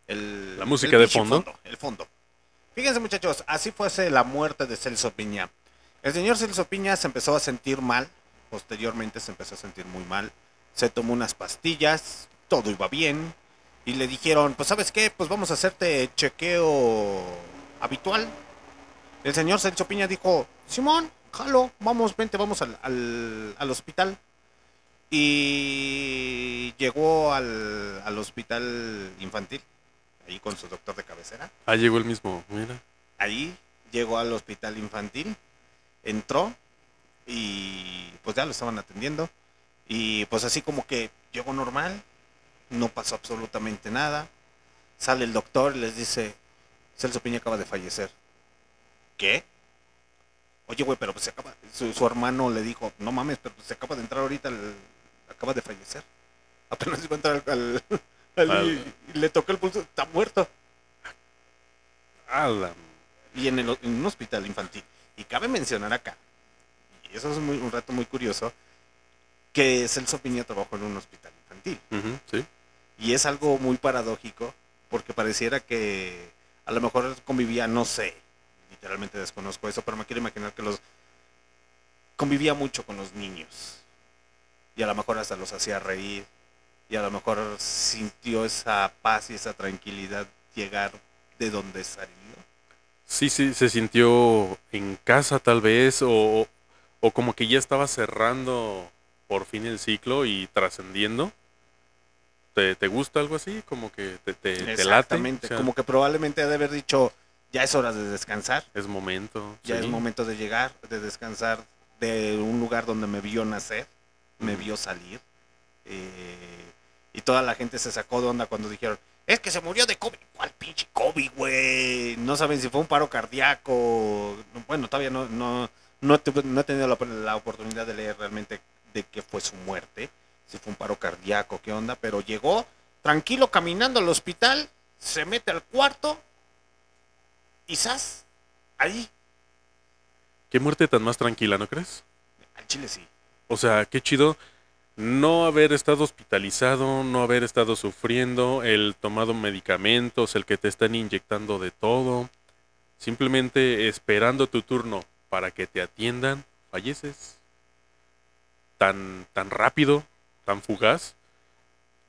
El, La música el de pinche fondo. El fondo. Fíjense muchachos, así fuese la muerte de Celso Piña. El señor Celso Piña se empezó a sentir mal, posteriormente se empezó a sentir muy mal, se tomó unas pastillas, todo iba bien, y le dijeron, pues sabes qué, pues vamos a hacerte chequeo habitual. El señor Celso Piña dijo, Simón, jalo, vamos, vente, vamos al, al, al hospital. Y llegó al, al hospital infantil, ahí con su doctor de cabecera. Ah, llegó el mismo, mira. Ahí llegó al hospital infantil, entró y pues ya lo estaban atendiendo. Y pues así como que llegó normal, no pasó absolutamente nada. Sale el doctor y les dice, Celso Piña acaba de fallecer. ¿Qué? Oye, güey, pero pues se acaba... Su, su hermano le dijo, no mames, pero pues se acaba de entrar ahorita, el- acaba de fallecer. *laughs* Apenas iba a entrar al... al- Al- y le tocó el pulso, está muerto. Y en, el- en un hospital infantil. Y cabe mencionar acá, y eso es muy- un rato muy curioso, que Celso Piña trabajó en un hospital infantil. Sí. Y es algo muy paradójico, porque pareciera que a lo mejor convivía, no sé, literalmente desconozco eso, pero me quiero imaginar que los convivía mucho con los niños. Y a lo mejor hasta los hacía reír. Y a lo mejor sintió esa paz y esa tranquilidad llegar de donde salió. Sí, sí, se sintió en casa tal vez o, o como que ya estaba cerrando por fin el ciclo y trascendiendo. ¿Te, te gusta algo así? Como que te, te, te late. Exactamente, O sea, como que probablemente ha de haber dicho, ya es hora de descansar, Es momento. ya sí. es momento de llegar, de descansar de un lugar donde me vio nacer, me Ujú. vio salir. eh, y toda la gente se sacó de onda cuando dijeron, es que se murió de COVID. ¿Cuál pinche COVID, güey? No saben si fue un paro cardíaco. Bueno, todavía no, no, No, no he tenido la, la oportunidad de leer realmente de qué fue su muerte, si fue un paro cardíaco, qué onda, pero llegó tranquilo caminando al hospital, se mete al cuarto y ¡zas! Ahí, Qué muerte tan más tranquila, ¿no crees? al chile sí. O sea, qué chido no haber estado hospitalizado, no haber estado sufriendo, el tomado medicamentos, el que te están inyectando de todo, simplemente esperando tu turno para que te atiendan, falleces. Tan, tan rápido, tan fugaz.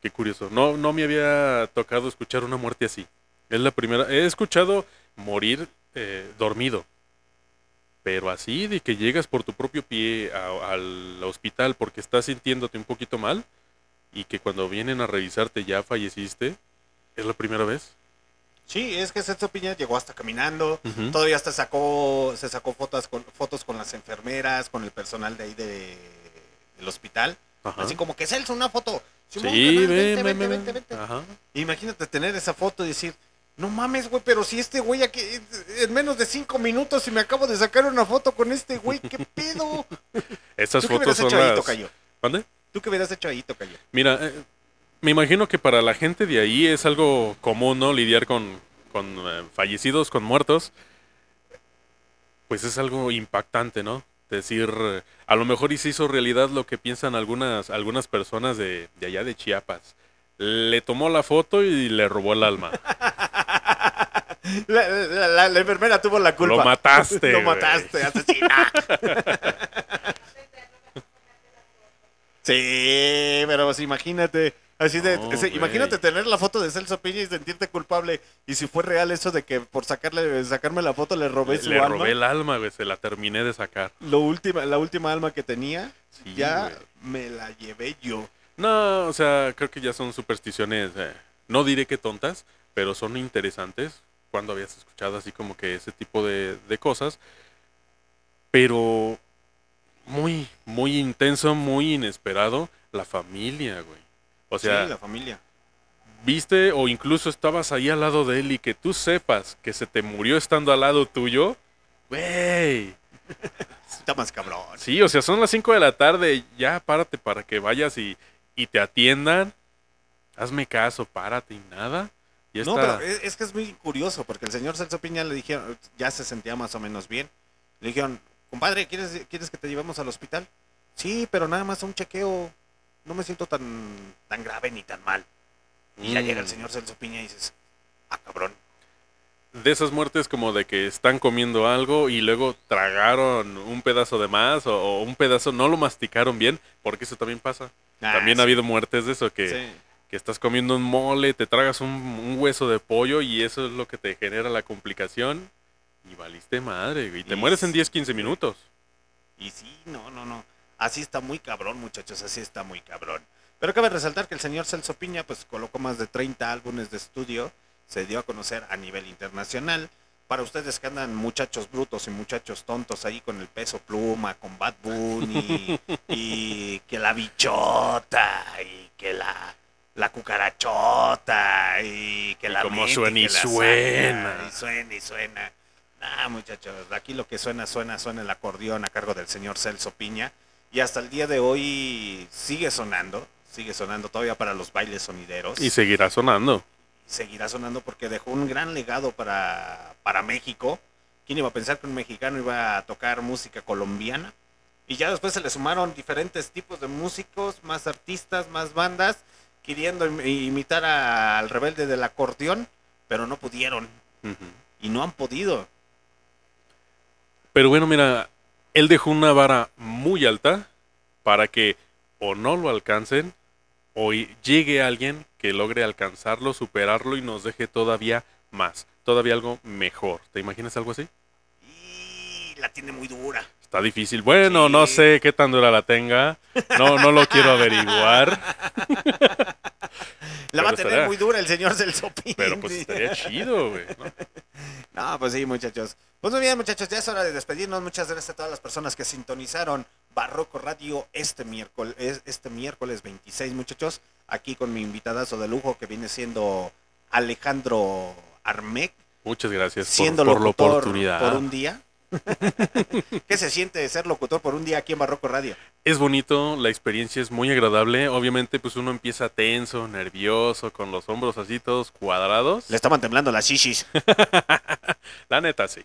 Qué curioso. No, no me había tocado escuchar una muerte así. Es la primera. He escuchado morir eh, dormido. Pero así de que llegas por tu propio pie a- al hospital porque estás sintiéndote un poquito mal y que cuando vienen a revisarte ya falleciste, es la primera vez. Sí, es que Celso Piña llegó hasta caminando, todavía hasta sacó, se sacó fotos con, fotos con las enfermeras, con el personal de ahí de, del hospital. Ajá. Así como que Celso, una foto. Sí, vente, ven, vente, ven, vente, vente. Ajá. Imagínate tener esa foto y decir, no mames, güey, pero si este güey aquí, en menos de cinco minutos y me acabo de sacar una foto con este güey, ¿qué *laughs* pedo? Esas ¿Tú qué fotos son hecho ahí, las... Tocayo? ¿Mande? ¿Tú qué hubieras hecho ahí, Tocayo? Mira, eh, me imagino que para la gente de ahí es algo común, ¿no? Lidiar con, con eh, fallecidos, con muertos. Pues es algo impactante, ¿no? Decir, a lo mejor y se hizo realidad lo que piensan algunas, algunas personas de, de allá de Chiapas. Le tomó la foto y le robó el alma. *laughs* La, la- la- la enfermera tuvo la culpa. Lo mataste, *laughs* Lo mataste, asesina. *laughs* sí, pero pues imagínate. Así de, No, ese- güey. imagínate tener la foto de Celso Piña y sentirte culpable. Y si fue real eso de que por sacarle, sacarme la foto le robé Le, su le alma. robé el alma, güey. Se la terminé de sacar. Lo última, la última alma que tenía, Sí, ya me la llevé yo. No, o sea, creo que ya son supersticiones, eh, no diré que tontas, pero son interesantes. Cuando habías escuchado así como que ese tipo de, de cosas. Pero muy, muy intenso, muy inesperado. La familia, güey. O sea, sí, la familia. viste o incluso estabas ahí al lado de él y que tú sepas que se te murió estando al lado tuyo. Güey. *laughs* Está más cabrón. Sí, o sea, son las 5 de la tarde, ya párate para que vayas y, y te atiendan. Hazme caso, párate y nada. No, está. pero es, es que es muy curioso, porque el señor Celso Piña le dijeron, ya se sentía más o menos bien. Le dijeron, compadre, ¿quieres, ¿quieres que te llevemos al hospital? Sí, pero nada más un chequeo. No me siento tan, tan grave ni tan mal. Y ya Mm. llega el señor Celso Piña y dices, ah, cabrón. De esas muertes como de que están comiendo algo y luego tragaron un pedazo de más o, o un pedazo no lo masticaron bien, porque eso también pasa. Ah, también sí, ha habido muertes de eso que, sí. que estás comiendo un mole, te tragas un, un hueso de pollo y eso es lo que te genera la complicación. Y valiste madre, güey. Te Y mueres en sí, 10, 15 minutos. Y sí, no, no, no. Así está muy cabrón, muchachos, así está muy cabrón. Pero cabe resaltar que el señor Celso Piña pues colocó más de 30 álbumes de estudio, se dio a conocer a nivel internacional. Para ustedes que andan muchachos brutos y muchachos tontos ahí con el peso pluma, con Bad Bunny, *laughs* y que la bichota, y que la, la cucarachota, y que la como mente, suena y suena. y suena y suena. Ah, muchachos, aquí lo que suena, suena, suena el acordeón a cargo del señor Celso Piña. Y hasta el día de hoy sigue sonando, sigue sonando todavía para los bailes sonideros. Y seguirá sonando. seguirá sonando porque dejó un gran legado para, para México. ¿Quién iba a pensar que un mexicano iba a tocar música colombiana? Y ya después se le sumaron diferentes tipos de músicos, más artistas, más bandas, queriendo im- imitar a- al rebelde del acordeón, pero no pudieron. Y no han podido. Pero bueno, mira, él dejó una vara muy alta para que o no lo alcancen o llegue alguien que logre alcanzarlo, superarlo y nos deje todavía más, todavía algo mejor. ¿Te imaginas algo así? Y la tiene muy dura. Está difícil. Bueno, no sé qué tan dura la tenga. No, no lo quiero averiguar. *laughs* *laughs* La va a tener estaría- muy dura el señor Celso Piña. Pero pues estaría *laughs* chido, güey. ¿no? No, pues sí, muchachos. Pues muy bien, muchachos, ya es hora de despedirnos. Muchas gracias a todas las personas que sintonizaron Barroco Radio este miércoles, este miércoles 26, muchachos. Aquí con mi invitadazo de lujo que viene siendo Alejandro Armec, Muchas gracias por, siendo por la oportunidad. por un día. *laughs* ¿Qué se siente ser locutor por un día aquí en Barroco Radio? Es bonito, la experiencia es muy agradable. Obviamente, pues uno empieza tenso, nervioso, con los hombros así todos cuadrados. Le estaban temblando las shishis. *laughs* La neta, sí.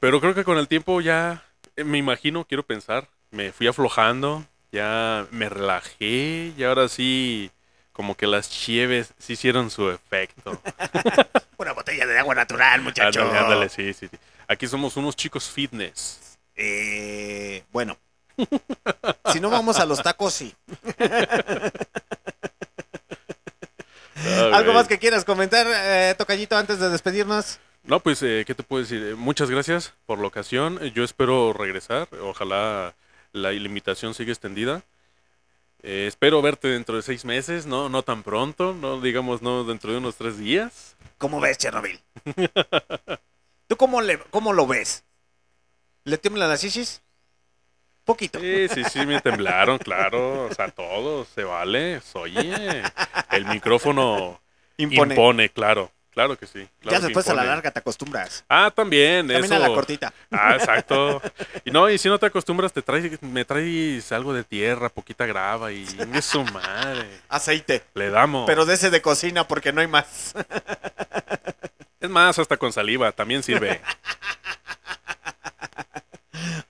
Pero creo que con el tiempo ya, eh, me imagino, quiero pensar, me fui aflojando, ya me relajé y ahora sí, como que las chieves sí hicieron su efecto. *laughs* Una botella de agua natural, muchacho. Ándale, ándale, sí, sí, sí. Aquí somos unos chicos fitness. Eh, bueno. si no vamos a los tacos, sí. ¿Algo más que quieras comentar, eh, Tocayito, antes de despedirnos? No, pues, eh, ¿qué te puedo decir? Eh, Muchas gracias por la ocasión. Yo espero regresar. Ojalá la invitación siga extendida. Eh, espero verte dentro de seis meses, no, no tan pronto, no digamos no dentro de unos tres días. ¿Cómo ves, Chernobyl? *laughs* ¿Tú cómo, le, cómo lo ves? ¿Le tiemblan las shishis? Poquito. Sí, sí, sí, me temblaron, claro. O sea, todo se vale. Oye, el micrófono Impone. impone, claro. Claro que sí. claro ya después a la larga te acostumbras. Ah, también, También eso. a la cortita. Ah, exacto. Y no, y si no te acostumbras, te traes, me traes algo de tierra, poquita grava y es su madre. Aceite. Le damos. Pero de ese de cocina porque no hay más. *laughs* Es más, hasta con saliva, también sirve. *laughs*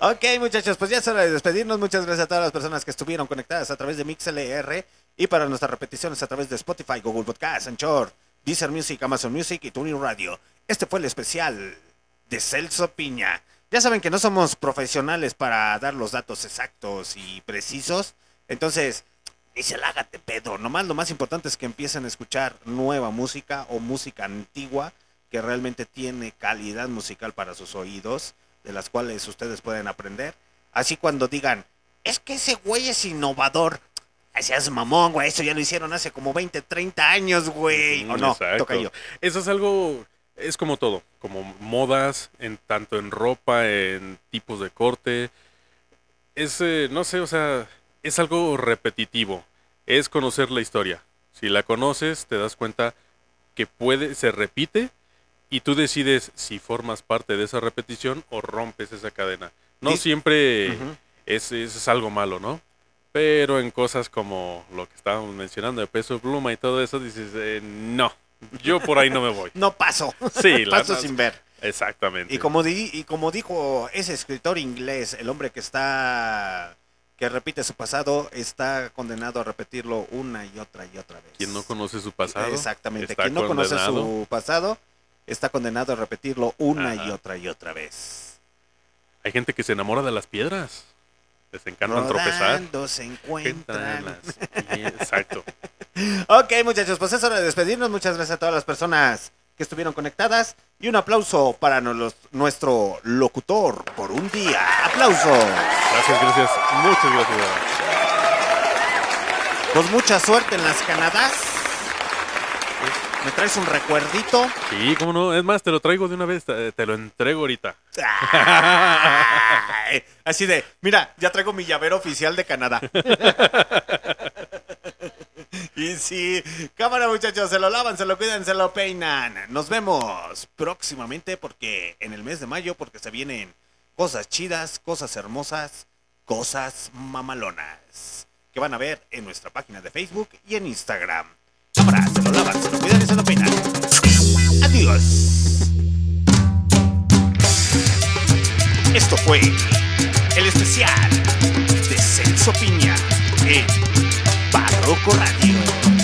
Ok, muchachos, pues ya es hora de despedirnos. Muchas gracias a todas las personas que estuvieron conectadas a través de MixLR y para nuestras repeticiones a través de Spotify, Google Podcast, Anchor, Deezer Music, Amazon Music y TuneIn Radio. Este fue el especial de Celso Piña. Ya saben que no somos profesionales para dar los datos exactos y precisos. Entonces, hagan de pedo. Nomás lo más importante es que empiecen a escuchar nueva música o música antigua que realmente tiene calidad musical para sus oídos, de las cuales ustedes pueden aprender. Así cuando digan, es que ese güey es innovador. Seas mamón, güey, eso ya lo hicieron hace como 20, 30 años, güey. ¿O no? Exacto. Toca yo. Eso es algo, es como todo, como modas, en tanto en ropa, en tipos de corte. Es, eh, no sé, o sea, es algo repetitivo. Es conocer la historia. Si la conoces, te das cuenta que puede, se repite y tú decides si formas parte de esa repetición o rompes esa cadena. No Sí. siempre es, es, es algo malo, ¿no? Pero en cosas como lo que estábamos mencionando de peso pluma y todo eso, dices, eh, no, yo por ahí no me voy. *laughs* No paso. Sí, la- paso sin ver. Exactamente. Y como, di- y como dijo ese escritor inglés, el hombre que está que repite su pasado está condenado a repetirlo una y otra y otra vez. Quien no conoce su pasado. Exactamente. Quien no conoce su pasado está condenado a repetirlo una y otra y otra vez. Hay gente que se enamora de las piedras. Les encantan tropezar. Se encuentran. las- Exacto. *laughs* Ok, muchachos, pues es hora de despedirnos. Muchas gracias a todas las personas que estuvieron conectadas. Y un aplauso para nuestro locutor por un día. ¡Aplausos! Gracias, gracias. Muchas gracias. Pues mucha suerte en las Canadas. ¿Me traes un recuerdito? Sí, cómo no. Es más, te lo traigo de una vez. Te, te lo entrego ahorita. Ay, Así de, mira, ya traigo mi llavero oficial de Canadá. *laughs* Y sí, cámara muchachos, se lo lavan, se lo cuidan, se lo peinan. Nos vemos próximamente porque en el mes de mayo, porque se vienen cosas chidas, cosas hermosas, cosas mamalonas. Que van a ver en nuestra página de Facebook y en Instagram. Cámara, se lo lavan, se lo cuidan y se lo peinan. Adiós. Esto fue el especial de Celso Piña en Barroco Radio.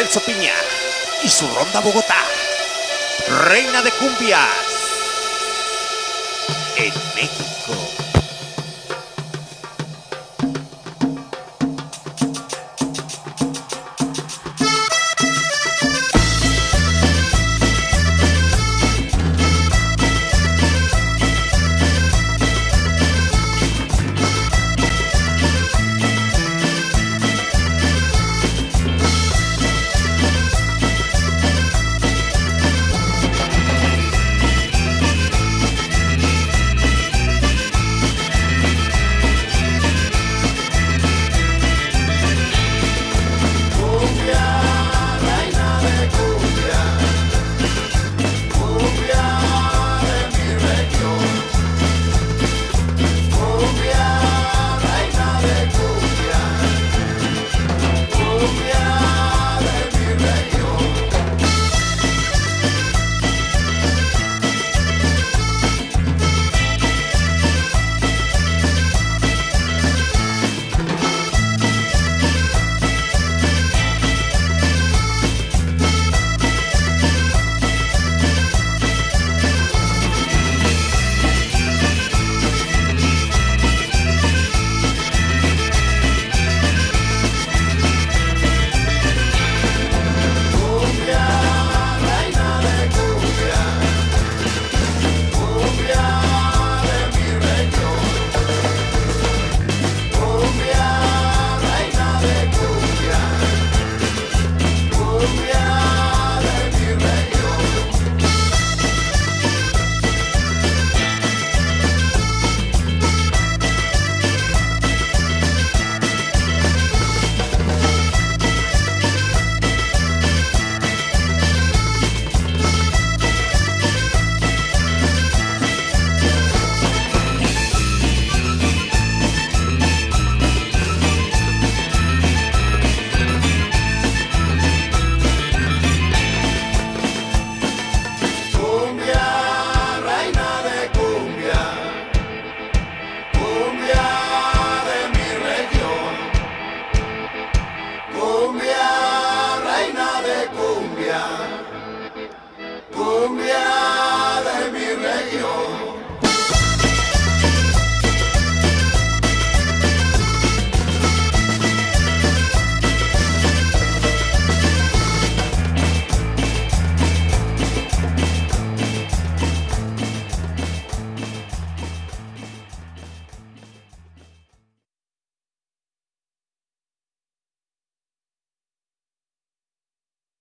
Celso Piña y su ronda Bogotá. Reina de cumbias. En México.